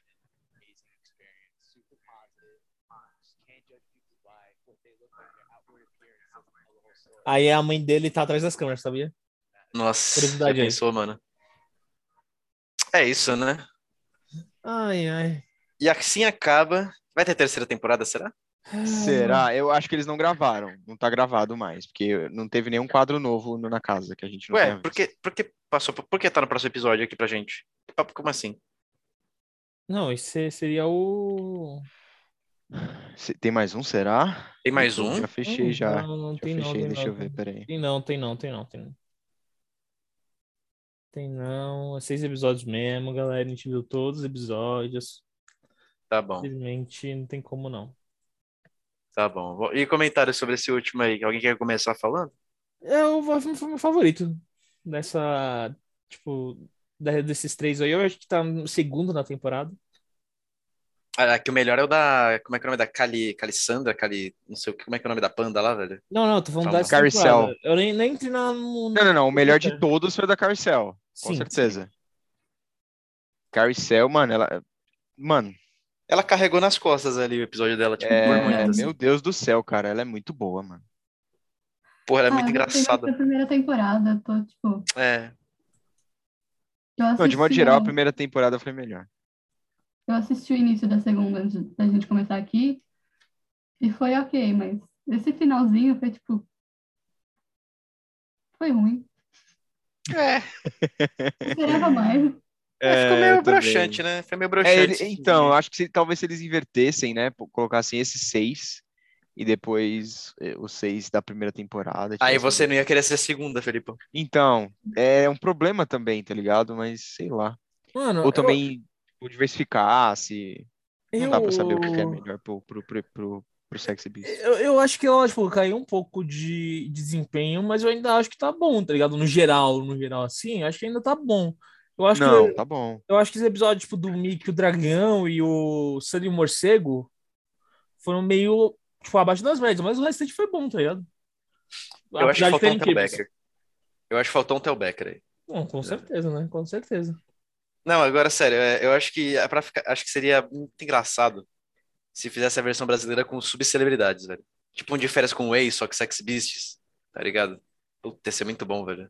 Aí a mãe dele tá atrás das câmeras, sabia? Nossa, Curiosidade já aí. pensou, mano? É isso, né? Ai, ai. E assim acaba. Vai ter terceira temporada, será? Será? Eu acho que eles não gravaram. Não tá gravado mais. Porque não teve nenhum quadro novo no- na casa que a gente não Ué, por que, por que passou? Por que tá no próximo episódio aqui pra gente? Papo, como assim? Não, esse seria o. Se- Tem mais um, será? Tem mais um? Já fechei, já. Não, não Já tem não. fechei, Tem deixa não, eu ver, peraí. Tem não, tem não, tem não, tem não. Tem não. É seis episódios mesmo, galera. A gente viu todos os episódios. Tá bom, Infelizmente, não tem como não. Tá bom. E comentários sobre esse último aí? Alguém quer começar falando? É o meu favorito dessa, tipo, da- desses três aí. Eu acho que tá no segundo na temporada. Ah, que o melhor é o da. Como é que é o nome da Cali, Calissandra? Cali. Não sei o que. Como é que é o nome da panda lá, velho? Não, não, tô falando Calma. dessa Carcel. Eu nem, nem entrei na. No, Não, não, não. O melhor de todos foi o da Carcel. Com Sim, certeza. Carcel, mano, ela. Mano, Ela carregou nas costas ali o episódio dela, tipo, por é... muito. assim. meu Deus do céu, cara. Ela é muito boa, mano. Porra, ela é Ah, muito eu gostei muito engraçada. Da primeira temporada, tô tipo. É. Não, de modo geral, a- a primeira temporada foi melhor. Eu assisti o início da segunda antes da gente começar aqui e foi ok, mas esse finalzinho foi tipo. Foi ruim. É. Eu esperava mais. É, ficou É, meio eu também. broxante, né? Foi meio É, broxante. ele- esse então, eu acho que se, talvez se eles invertessem, né? Colocassem esses seis e depois eh, os seis da primeira temporada. Aí você não ia querer ser segunda, Felipe. Então, é um problema também, tá ligado? Mas sei lá. Mano, Ou eu- também tipo, diversificasse. Não dá pra saber o que é eu- melhor pro, pro, pro, pro, pro Sexy Beast. Eu, eu acho que ela, tipo, caiu um pouco de desempenho, mas eu ainda acho que tá bom, tá ligado? No geral, no geral, assim, eu acho que ainda tá bom. Eu acho Não, que tá bom. eu acho que os episódios, tipo, do Mickey, o Dragão e o Sunny Morcego foram meio, tipo, abaixo das médias, mas o restante foi bom, tá ligado? Eu acho que faltou um terem Tel quebras. Becker. Eu acho que faltou um Tel Becker aí. Bom, com certeza, né? Com certeza. Não, agora sério, é, eu acho que é pra ficar, acho que seria muito engraçado se fizesse a versão brasileira com subcelebridades, velho. Tipo um de férias com o Way, só que Sex Beasts, tá ligado? Puta, ia ser muito bom, velho.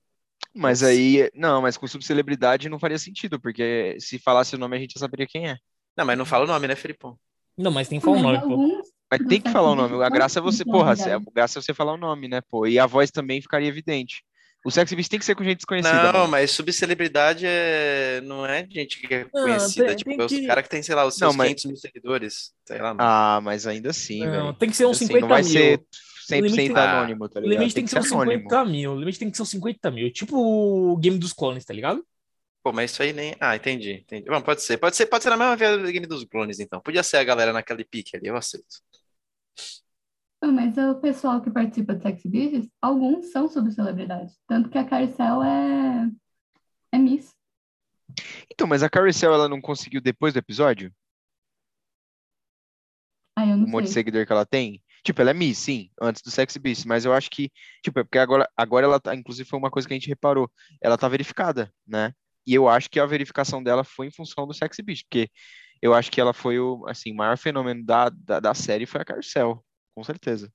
Mas aí, não, mas com subcelebridade não faria sentido, porque se falasse o nome a gente já saberia quem é. Não, mas não fala o nome, né, Felipão? Não, mas tem que falar o Mas nome, pô. Mas tem que falar o nome. A graça é você, porra, a graça é você falar o nome, né, pô? E a voz também ficaria evidente. O Sexy Beast tem que ser com gente desconhecida. Não, mano. mas subcelebridade é... não é gente que é Não, conhecida, tem- tipo, tem é os que- caras que tem, sei lá, os Não, seus mas- 500 mil seguidores, sei lá, mano. Ah, mas ainda assim, Não, velho. tem que ser uns Assim, 50 não vai mil. ser 100% tem- anônimo, tá O ligado? limite tem que ser uns anônimo. 50 mil. O limite tem que ser uns 50 mil. Tipo o Game dos Clones, tá ligado? Pô, mas isso aí nem... Ah, entendi, entendi. Bom, pode ser, pode ser, pode ser na mesma via do Game dos Clones, então. Podia ser a galera naquele pique ali, eu aceito. Ah, Mas o pessoal que participa do Sexy Beasts, alguns são subcelebridades. Tanto que a Caricel é, é Miss. Então, mas a Carousel, ela não conseguiu depois do episódio? Aí eu não o monte de sei. seguidor que ela tem. Tipo, ela é Miss, sim, antes do Sexy Beast, mas eu acho que, tipo, é porque agora, agora ela tá, inclusive foi uma coisa que a gente reparou, ela tá verificada, né? E eu acho que a verificação dela foi em função do Sexy Beast, porque eu acho que ela foi o, assim, maior fenômeno da, da, da série foi a Carcel, com certeza.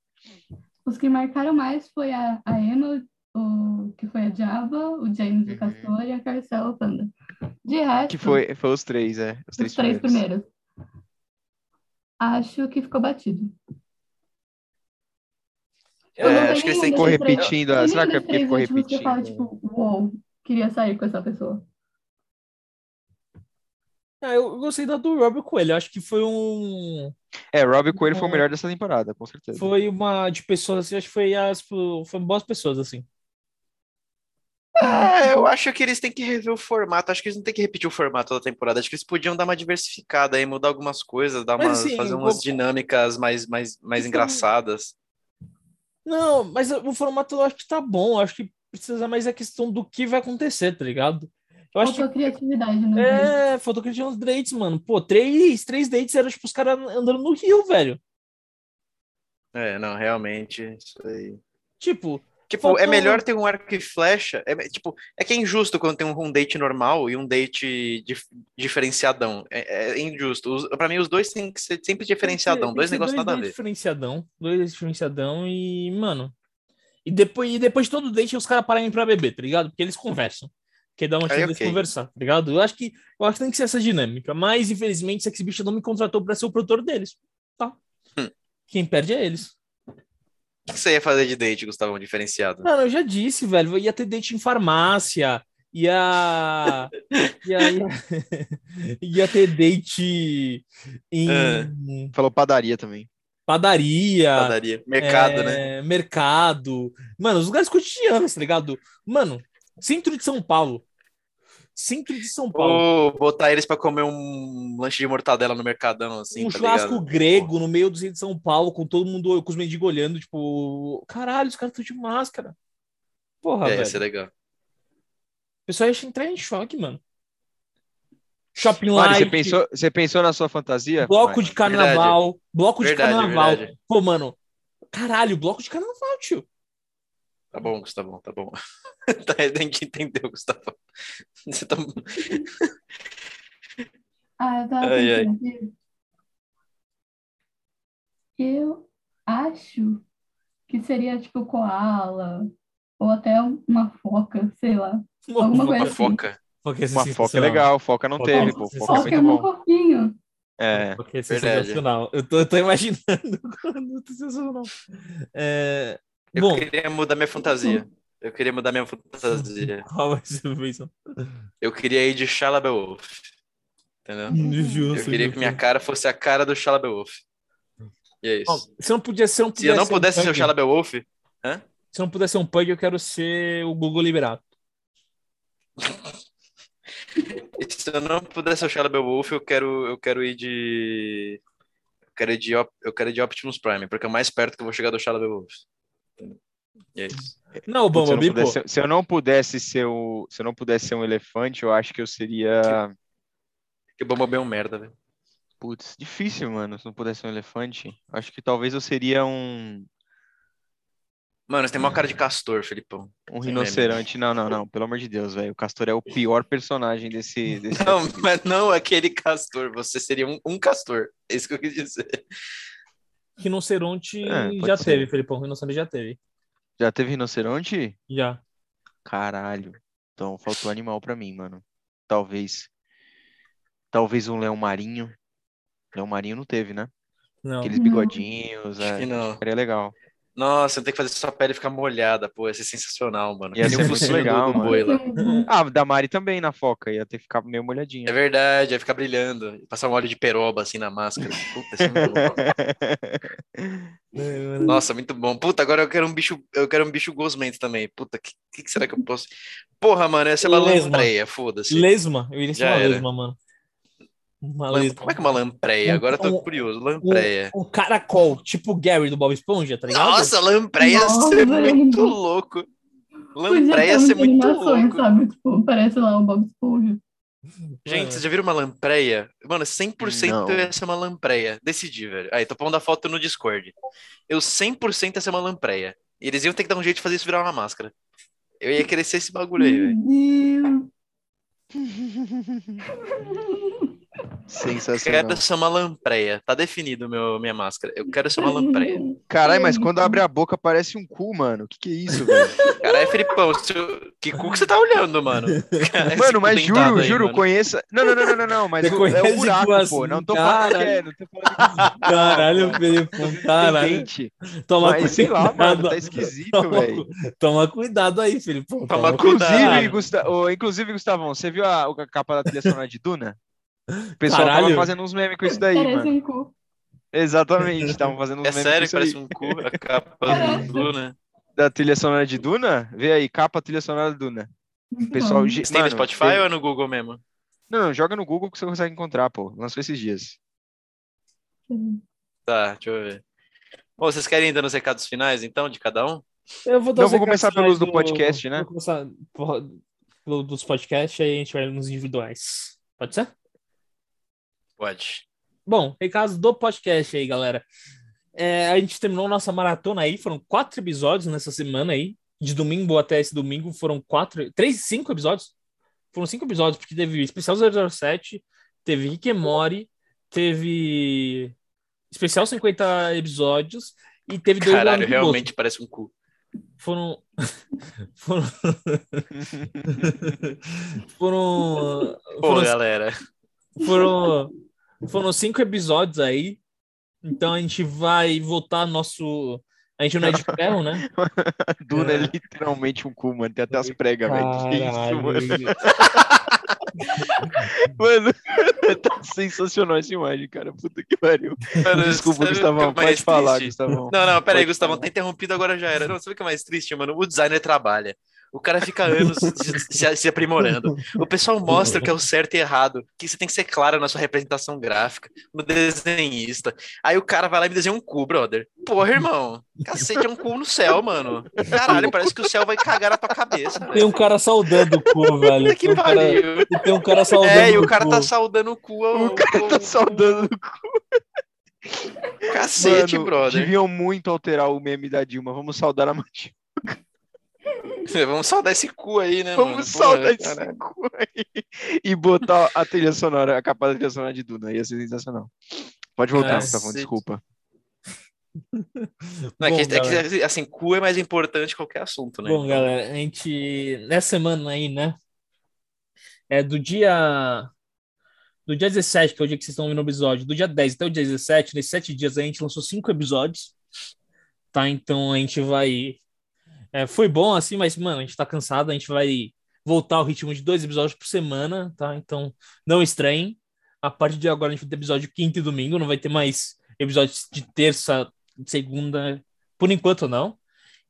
Os que marcaram mais foi a, a Emma, o que foi a Java, o James Uhum. o Castor e a Carcela o Panda. De resto, Que foi, foi os três, é. Os três, os três primeiros. primeiros. Acho que ficou batido. É, Eu não acho que eles têm nenhum que- Ficou três- repetindo. ah, Será que é porque ficou que eu falo, repetindo? tipo, uou, queria sair com essa pessoa. Ah, eu gostei da do Robert Coelho. Acho que foi um. É, Robbie Coelho foi o Bom. melhor dessa temporada, com certeza. Foi uma de pessoas assim, acho que foi as. Foi boas pessoas, assim. É, eu acho que eles têm que rever o formato. Acho que eles não têm que repetir o formato da temporada. Acho que eles podiam dar uma diversificada aí, mudar algumas coisas, dar Mas, umas, assim, fazer umas vou- dinâmicas mais, mais, mais Isso- engraçadas. Não, mas o formato eu acho que tá bom. Eu acho que precisa mais a questão do que vai acontecer, tá ligado? Eu acho Faltou que. criatividade vídeo. É, faltou tinha uns dates, mano. Pô, três, três dates eram tipo os caras andando no rio, velho. É, não, realmente, isso aí. Tipo, Tipo, Faltou- é melhor ter um arco e flecha. É, tipo, é que é injusto quando tem um, um date normal e um date dif- diferenciadão. É, é injusto. Os, pra mim, os dois têm que ser sempre diferenciadão. Tem Dois negócios dois nada a dates ver. Diferenciadão, dois diferenciadão e, mano. E depois, e depois de todo date os caras pararem pra beber, tá ligado? Porque eles conversam. Porque dá uma chance deles ok. conversar, tá ligado? Eu acho que eu acho que tem que ser essa dinâmica. Mas, infelizmente, Sex Bicha não me contratou pra ser o produtor deles. Tá? Hum. Quem perde é eles. O que você ia fazer de date, Gustavo, diferenciado? Mano, eu já disse, velho. Ia ter date em farmácia. Ia. ia, ia, ia ter date em É. Falou padaria também. padaria. Padaria. Mercado, né? é, Mercado. Mano, os lugares cotidianos, tá ligado? Mano, centro de São Paulo. Centro de São Paulo. Ou botar eles pra comer um lanche de mortadela no Mercadão, assim, um tá churrasco ligado? grego no meio do centro de São Paulo, com todo mundo, com os mendigos olhando, tipo, caralho, os caras estão de máscara. Porra, É, velho. ia ser legal. O pessoal ia entrar em choque, mano. Shopping Mari, Light, você pensou, você pensou na sua fantasia? bloco Mari? de carnaval, bloco de Verdade, carnaval. verdade. Pô, mano, caralho, bloco de carnaval, tio. Tá bom, Gustavo, tá bom. tá, tem que entender, Gustavo. Você tá... Ah, eu tava Ai, ai. Eu acho que seria tipo koala ou até uma foca, sei lá. Alguma coisa Uma assim. foca. Ia ser Uma foca é legal, foca não Foca teve, é pô. Foca é. Foca é muito bom. corpinho. É, ser Verdade. sensacional. Eu tô, eu tô imaginando quando sensacional. É... Eu Bom, queria mudar minha fantasia. Eu queria mudar minha fantasia. qual vai ser a? Eu queria ir de Shia Wolf. Entendeu? Justo, Eu queria que justo. minha cara fosse a cara do Shia Wolf. E é Bom, isso. se não podia ser um Se eu não pudesse ser o um Shia Wolf, se não pudesse ser um pug, eu quero ser o Google Liberato. se eu não pudesse ser o Shia Wolf, eu quero, eu quero ir de. Eu quero ir de, eu quero ir de Optimus Prime, porque é o mais perto que eu vou chegar do Shia Wolf. E é isso. Não, o Putz, se, eu não Bumblebee, pô. pudesse, se eu não pudesse ser o, se eu não pudesse ser um elefante, eu acho que eu seria, Porque o Bumblebee é um merda, velho. putz, difícil, mano, se não pudesse ser um elefante. Acho que talvez eu seria um, Mano, você tem maior cara de castor, Felipão. um rinoceronte. Não, não, não, pelo amor de Deus, velho. O Castor é o pior personagem desse, desse Não, mas não aquele castor. Você seria um, um castor. É isso que eu quis dizer. Rinoceronte É, já ser. teve, Felipão. Rinoceronte já teve. Já teve rinoceronte? Já. Caralho. Então faltou animal pra mim, mano. Talvez. Talvez um leão marinho. Leão marinho não teve, né? Não. Aqueles bigodinhos, Acho que é, não. seria legal. Nossa, tem que fazer sua pele ficar molhada, pô. Ia ser sensacional, mano. Ia ser o muito legal, do, do mano. boi lá. Ah, da Mari também na foca, ia ter que ficar meio molhadinha. É verdade, ia ficar brilhando. Passar um óleo de peroba assim na máscara. Puta, isso é muito bom. Nossa, muito bom. Puta, agora eu quero um bicho, eu quero um bicho gosmento também. Puta, que, que, que será que eu posso? Porra, mano, essa é uma Lesma. lampreia, foda-se. Lesma. Eu iria uma lesma, mano. Uma Lam- lesma. Como é que é uma lampreia? Agora eu tô Um- curioso. Lampreia. Um, um caracol, tipo o Gary do Bob Esponja, tá ligado? Nossa, lampreia ia Nossa, ser velho. muito louco. Podia Lampreia ser muito animações, louco. sabe? Tipo, parece lá o Bob Esponja. Gente, vocês já viram uma lampreia? Mano, 100% Não. ia ser uma lampreia. Decidi, velho. Aí, tô pondo a foto no Discord. Eu 100% ia ser uma lampreia. E eles iam ter que dar um jeito de fazer isso virar uma máscara. Eu ia querer ser esse bagulho aí, velho. Sensacional. Quero ser uma lampreia. Tá definido meu, minha máscara. Eu quero ser uma lampreia. Caralho, mas quando abre a boca parece um cu, mano. Que que é isso, velho? Caralho, Felipão, seu- que cu que você tá olhando, mano? Cara, Mano, mas juro, aí, juro, mano. conheça. Não, não, não, não, não, não, mas o- é o buraco, cu assim, pô. Não tô falando que é, caralho. não tô falando que Caralho, Felipe, caralho. Dente, Toma mas sei lá, mano, cuidado. tá esquisito, Toma, velho. toma cuidado aí, Felipe. Toma Inclusive, cuidado. Gusta... ô, inclusive, Gustavão, você viu a, a capa da trilha sonora de Duna? O pessoal Caralho. tava fazendo uns memes com isso daí, Parece mano. um cu. Exatamente, estavam fazendo uns É memes sério com que isso aí. parece um cu a capa do Duna? Da trilha sonora de Duna? Vê aí, capa trilha sonora de Duna. Muito Pessoal, Você tem no mano, Spotify tem- ou é no Google mesmo? Não, não, joga no Google que você consegue encontrar, pô. Lançou esses dias. Tá, deixa eu ver. Bom, vocês querem ir dando os recados finais, então, de cada um? Eu vou, dar os vou começar pelos do finais podcast, né? Vou começar por- pelo dos podcasts, aí a gente vai nos individuais. Pode ser? Pode. Bom, recados do podcast aí, galera. É, a gente terminou nossa maratona aí, foram quatro episódios nessa semana aí. De domingo até esse domingo foram quatro, três, cinco episódios. Foram cinco episódios, porque teve especial 007, teve Morty, teve especial 50 episódios e teve dois Caralho, realmente parece um cu. Foram. foram. foram. Pô, foram galera. foram, foram cinco episódios aí. Então a gente vai voltar nosso. A gente não é de ferro, né? Duna é. É. literalmente um cu, mano. Tem até as pregas, velho. Que isso, mano. Mano, tá sensacional essa imagem, cara. Puta que pariu. Mano, Desculpa, é Gustavão. mais Pode falar, triste? Gustavão. Não, não, pera aí, falar. tá interrompido, agora já era. Não, sabe o que é mais triste, mano? O designer trabalha. O cara fica anos se, se- aprimorando. O pessoal mostra que é o certo e errado, que você tem que ser claro na sua representação gráfica, no desenhista. Aí o cara vai lá e me desenha um cu, brother. Porra, irmão. Cacete, é um cu no céu, mano. Caralho, parece que o céu vai cagar na tua cabeça, Tem velho. um cara saudando o cu, velho. Que Tem um cara, pariu. tem um cara saudando É, e o o cara cu. tá saudando o cu. ao- O cara ao- tá saudando o Cacete, Mano, brother. Deviam muito alterar o meme da Dilma. Vamos saudar a Matilde. Vamos saudar esse cu aí, né, Vamos mano? saudar esse caralho. cu aí. E botar a trilha sonora, a capa da trilha sonora de Duna. Ia ser sensacional. Pode voltar, Cacete. Gustavão. Desculpa. Não, é Bom, que, é que, assim, cu é mais importante que qualquer assunto, né? Bom, galera, a gente. Nessa semana aí, né? É do dia. Do dia 17, que é o dia que vocês estão ouvindo o episódio, do dia 10 até o dia 17, nesses sete dias a gente lançou cinco episódios. Tá? Então a gente vai. É, foi bom assim, mas, mano, a gente tá cansado, a gente vai voltar ao ritmo de dois episódios por semana, tá? Então não estranhem. A partir de agora a gente vai ter episódio quinta e domingo, não vai ter mais episódios de terça, segunda, por enquanto não.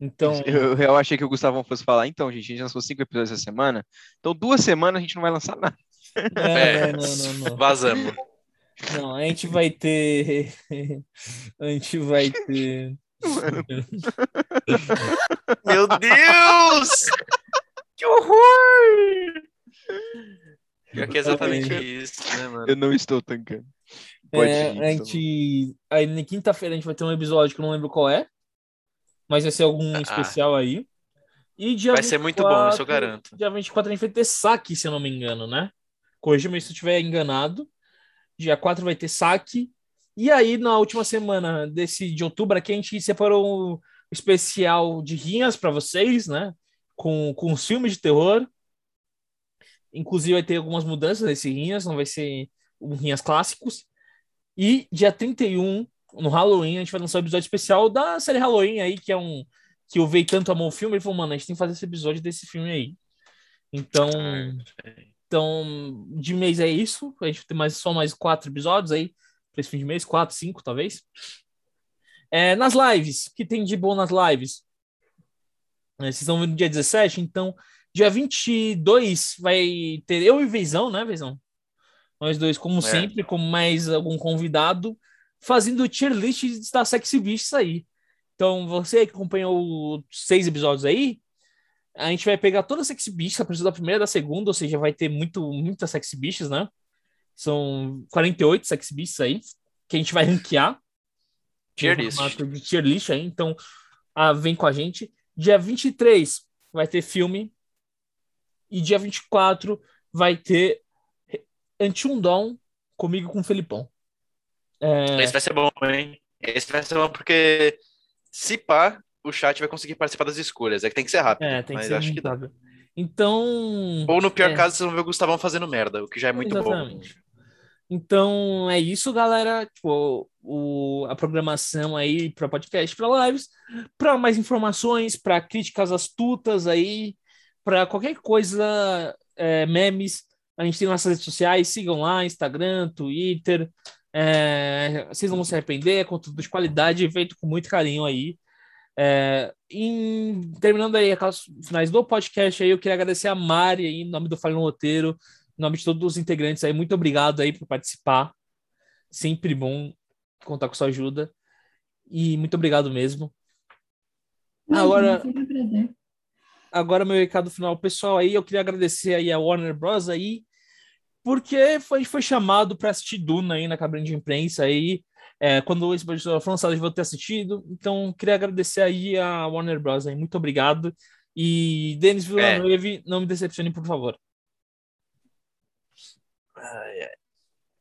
Então. Eu, eu achei que o Gustavão fosse falar. Então, gente, a gente lançou cinco episódios essa semana. Então, duas semanas a gente não vai lançar nada. É, não, não, não. Vazamos. Não, a gente vai ter. A gente vai ter. Meu Deus! que horror! Pior que é exatamente isso, né, mano? Eu não estou tancando. Pode É, seguir, a gente. Aí na quinta-feira a gente vai ter um episódio que eu não lembro qual é. Mas vai ser algum Ah. especial aí. E dia Vai ser muito bom, isso eu 24 garanto. Dia 24 a gente vai ter saque, se eu não me engano, né? Corrija-me se eu estiver enganado. Dia 4 vai ter saque. E aí, na última semana desse de outubro aqui, a gente separou um especial de rinhas para vocês, né? Com, com os filmes de terror. Inclusive, vai ter algumas mudanças nesse rinhas, não vai ser um rinhas clássicos. E dia 31, no Halloween, a gente vai lançar um episódio especial da série Halloween aí, que é um. Que o Vei tanto amou o filme, ele falou, mano, a gente tem que fazer esse episódio desse filme aí. Então. Então, de mês é isso. A gente tem mais, só mais quatro episódios aí, para esse fim de mês, quatro, cinco, talvez. É, nas lives, o que tem de bom nas lives? É, vocês estão vendo dia 17, então, dia 22 vai ter eu e Veizão, né, Veizão? Nós dois, como É. sempre, com mais algum convidado, fazendo tier list da Sexy Beasts aí. Então, você que acompanhou seis episódios aí, a gente vai pegar toda a Sexy Beasts, a partir da primeira e da segunda, ou seja, vai ter muito, muitas Sexy Beasts, né? São 48 Sexy Beasts aí, que a gente vai ranquear. Tier list. de tier list aí, então ah, vem com a gente. Dia 23 vai ter filme. E dia 24 vai ter Anti-Um Dawn comigo com o Felipão. É, Esse vai ser bom, hein? Esse vai ser bom porque, se pá, o chat vai conseguir participar das escolhas. É que tem que ser rápido, é, tem que mas ser acho que dá. Então. Ou no pior É. caso, vocês vão ver o Gustavão fazendo merda, o que já é muito bom. Então é isso, galera. Tipo, o, a programação aí para podcast, para lives, para mais informações, para críticas astutas aí, para qualquer coisa, é, memes. A gente tem nossas redes sociais, sigam lá, Instagram, Twitter. É, vocês não vão se arrepender, é conteúdo de qualidade, feito com muito carinho aí. É, em- terminando aí aquelas finais do podcast aí, eu queria agradecer a Mari aí, em nome do Falho no Roteiro, nome de todos os integrantes aí, muito obrigado aí por participar. Sempre bom contar com sua ajuda. E muito obrigado mesmo. Imagina, Agora- um. Agora, meu recado final, pessoal, aí eu queria agradecer aí a Warner Bros. aí, porque foi, foi chamado para assistir Duna aí na cabine de imprensa aí. É, quando esse podcast for lançado, eu vou ter assistido. Então, queria agradecer aí a Warner Bros. aí. Muito obrigado. E Denis Villeneuve, não me decepcione, por favor.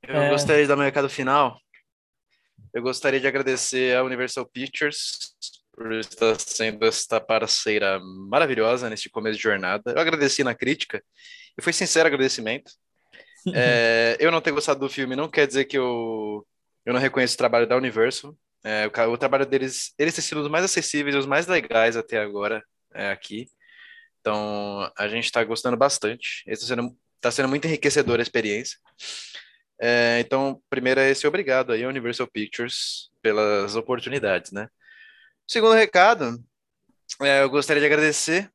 Eu É. gostaria de dar meu recado final. Eu gostaria de agradecer a Universal Pictures por estar sendo esta parceira maravilhosa neste começo de jornada. Eu agradeci na crítica e foi sincero agradecimento. É, eu não ter gostado do filme não quer dizer que eu, eu não reconheço o trabalho da Universal. É, o, o trabalho deles, eles têm sido os mais acessíveis e os mais legais até agora é, aqui. Então, a gente está gostando bastante. Está sendo, tá sendo muito enriquecedora a experiência. É, então, primeiro é esse obrigado aí, Universal Pictures, pelas oportunidades, né? Segundo recado, é, eu gostaria de agradecer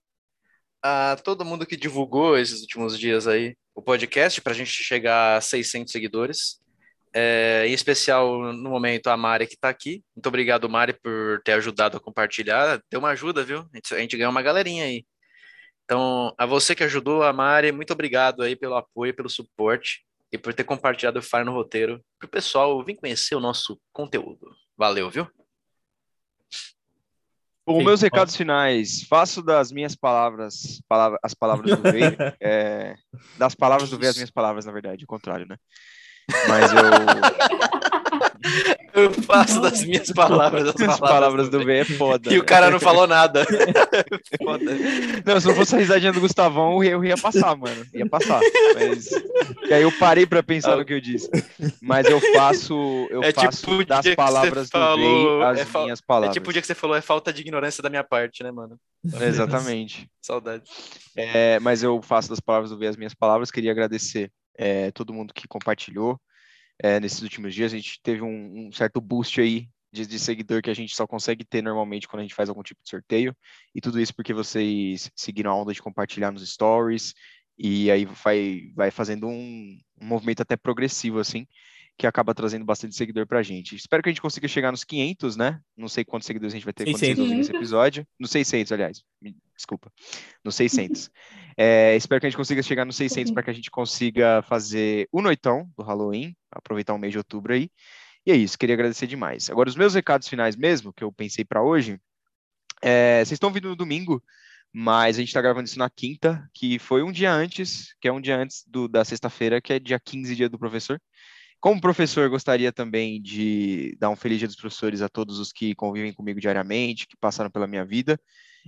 a todo mundo que divulgou esses últimos dias aí o podcast para a gente chegar a 600 seguidores. É, em especial, no momento, a Mari que está aqui. Muito obrigado, Mari, por ter ajudado a compartilhar. Deu uma ajuda, viu? A gente, a gente ganhou uma galerinha aí. Então, a você que ajudou, a Mari, muito obrigado aí pelo apoio, pelo suporte e por ter compartilhado o Fire no roteiro para o pessoal vir conhecer o nosso conteúdo. Valeu, viu? Bom, Sim, meus ó. recados finais. Faço das minhas palavras, palavra- as palavras do Vei, é, das palavras do Vei as minhas palavras, na verdade, o contrário, né? Mas eu. Eu faço das minhas palavras as As palavras do Vei é foda. E o cara não falou nada. Foda. Não, se não fosse a risadinha do Gustavão, eu ia- passar, mano. Ia passar. Mas. E aí eu parei pra pensar no que eu disse. Mas eu faço. Eu É tipo faço das palavras do falou, Vei as é minhas É palavras. tipo o dia que você falou, é falta de ignorância da minha parte, né, mano? Exatamente. Saudade. É, mas eu faço das palavras do Vei as minhas palavras. Queria agradecer é, todo mundo que compartilhou é, nesses últimos dias. A gente teve um, um certo boost aí de, de seguidor que a gente só consegue ter normalmente quando a gente faz algum tipo de sorteio. E tudo isso porque vocês seguiram a onda de compartilhar nos stories. E aí vai, vai fazendo um, um movimento até progressivo, assim, que acaba trazendo bastante seguidor pra gente. Espero que a gente consiga chegar nos 500, né? Não sei quantos seguidores a gente vai ter quando vocês 600. ouvirem esse episódio. No 600, aliás. Desculpa. No 600. É, espero que a gente consiga chegar nos 600 para que a gente consiga fazer o noitão do Halloween, aproveitar o mês de outubro aí. E é isso, queria agradecer demais. Agora, os meus recados finais mesmo, que eu pensei para hoje, é, vocês estão vindo no domingo, mas a gente está gravando isso na quinta, que foi um dia antes, que é um dia antes do, da sexta-feira, que é dia 15, dia do professor. Como professor, gostaria também de dar um feliz dia dos professores a todos os que convivem comigo diariamente, que passaram pela minha vida,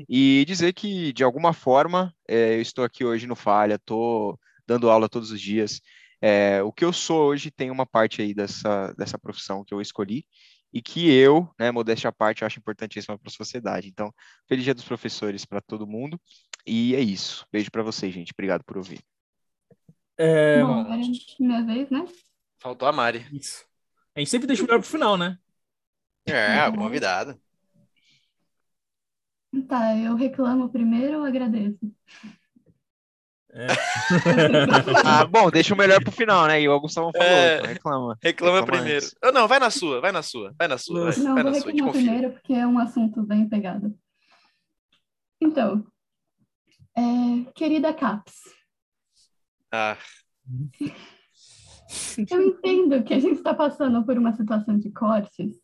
e dizer que, de alguma forma, é, eu estou aqui hoje no Falha, estou dando aula todos os dias. É, o que eu sou hoje tem uma parte aí dessa, dessa profissão que eu escolhi e que eu, né, modéstia à parte, acho importantíssima para a sociedade. Então, feliz dia dos professores para todo mundo. E é isso. Beijo para vocês, gente. Obrigado por ouvir. É, Bom, agora é minha vez, né? Faltou a Mari. isso. A gente sempre deixa o melhor pro final, né? É, o convidado. Tá, eu reclamo primeiro ou agradeço? Ah, bom, deixa o melhor pro final, né? E o Gustavo falou, É. então reclama. Reclama Reclama primeiro. antes. Não, vai na sua, vai na sua, vai na sua, vai, Não, vai vou na sua, reclamar confia. primeiro porque é um assunto bem pegado. Então, é, querida Caps, Ah, eu entendo que a gente está passando por uma situação de cortes,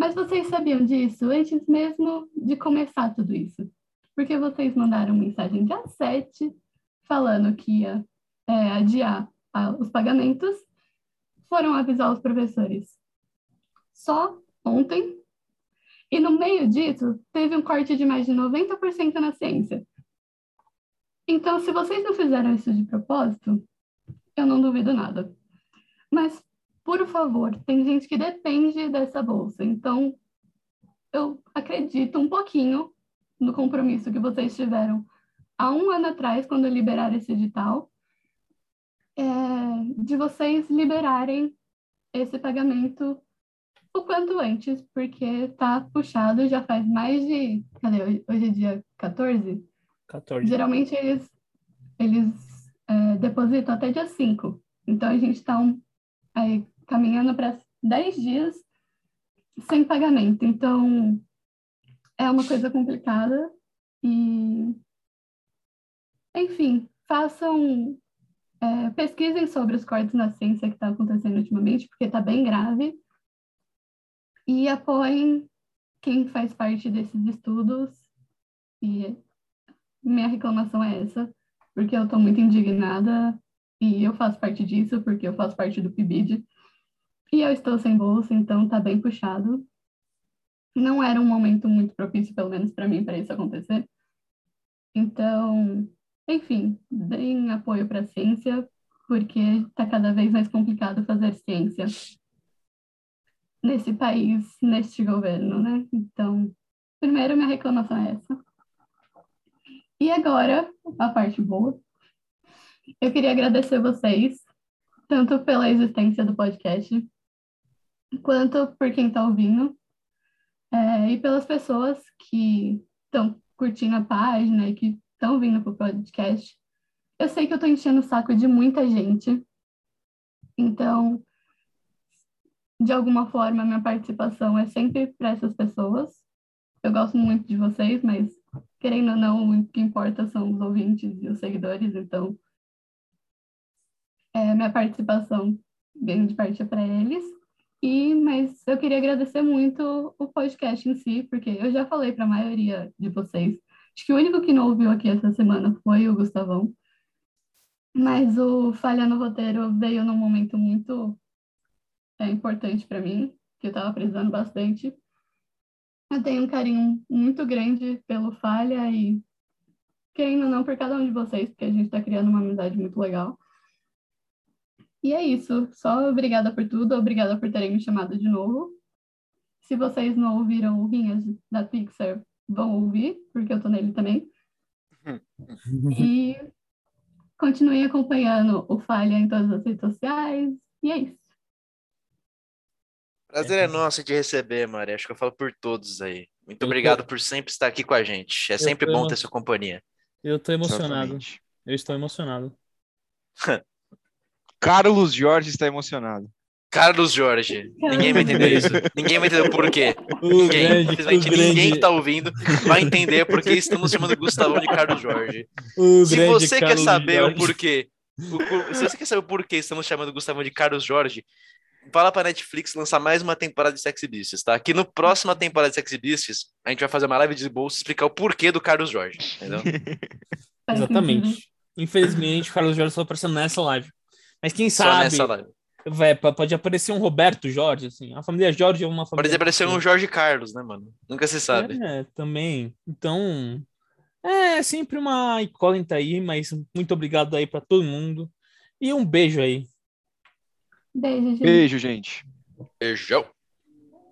mas vocês sabiam disso antes mesmo de começar tudo isso? Porque vocês mandaram mensagem dia 7 falando que ia é, adiar ah, os pagamentos foram avisar os professores? Só ontem. E no meio disso, teve um corte de mais de 90% na ciência. Então, se vocês não fizeram isso de propósito, eu não duvido nada. Mas, por favor, tem gente que depende dessa bolsa. Então, eu acredito um pouquinho no compromisso que vocês tiveram há um ano atrás, quando liberaram esse edital, é, de vocês liberarem esse pagamento o quanto antes, porque tá puxado já faz mais de. Cadê? Hoje é dia 14? 14. Geralmente eles, eles é, depositam até dia 5. Então a gente está um, aí, caminhando para 10 dias sem pagamento. Então é uma coisa complicada e. Enfim, façam. É, pesquisem sobre os cortes na ciência que está acontecendo ultimamente, porque está bem grave e apoiem quem faz parte desses estudos. E minha reclamação é essa, porque eu estou muito indignada e eu faço parte disso, porque eu faço parte do PIBID. E eu estou sem bolsa, então tá bem puxado. Não era um momento muito propício, pelo menos para mim, para isso acontecer. Então, enfim, deem apoio para a ciência, porque está cada vez mais complicado fazer ciência nesse país, neste governo, né? Então, primeiro minha reclamação é essa. E agora, a parte boa. Eu queria agradecer vocês, tanto pela existência do podcast, quanto por quem está ouvindo, é, e pelas pessoas que estão curtindo a página e que estão vindo para o podcast. Eu sei que eu estou enchendo o saco de muita gente, então de alguma forma, minha participação é sempre para essas pessoas. Eu gosto muito de vocês, mas querendo ou não, o que importa são os ouvintes e os seguidores, então é, minha participação grande parte é para eles. E, mas eu queria agradecer muito o podcast em si, porque eu já falei para a maioria de vocês. Acho que o único que não ouviu aqui essa semana foi o Gustavão. Mas o Falha no Roteiro veio num momento muito é importante para mim, que eu estava precisando bastante. Eu tenho um carinho muito grande pelo Falha e, querendo ou não, por cada um de vocês, porque a gente está criando uma amizade muito legal. E é isso. Só obrigada por tudo, obrigada por terem me chamado de novo. Se vocês não ouviram o Rinhas da Pixar, vão ouvir, porque eu tô nele também. e continuem acompanhando o Falha em todas as redes sociais. E é isso. Prazer é nosso de receber, Mari. Acho que eu falo por todos aí. Muito obrigado por sempre estar aqui com a gente. É sempre bom ter sua companhia. Eu tô emocionado. Exatamente. Eu estou emocionado. Carlos Jorge está emocionado. Carlos Jorge. Ninguém vai entender isso. Ninguém vai entender o porquê. ninguém. Grande, Simplesmente ninguém que tá ouvindo vai entender porque estamos chamando Gustavão de Carlos Jorge. O Se você Carlos quer saber Jorge. o porquê, o, se você quer saber o porquê estamos chamando Gustavão de Carlos Jorge, fala pra Netflix lançar mais uma temporada de Sexy Beasts, tá? Que no próxima temporada de Sexy Beasts, a gente vai fazer uma live de bolsa e explicar o porquê do Carlos Jorge, entendeu? Exatamente. Infelizmente, o Carlos Jorge só apareceu nessa live. Mas quem sabe. Só nessa live. Pode aparecer um Roberto Jorge, assim. A família Jorge é uma família. Pode aparecer um Jorge Carlos, né, mano? Nunca se sabe. É, também. Então, é sempre uma incógnita aí, mas muito obrigado aí para todo mundo. E um beijo aí. Beijo, gente. Beijo, gente. Beijão.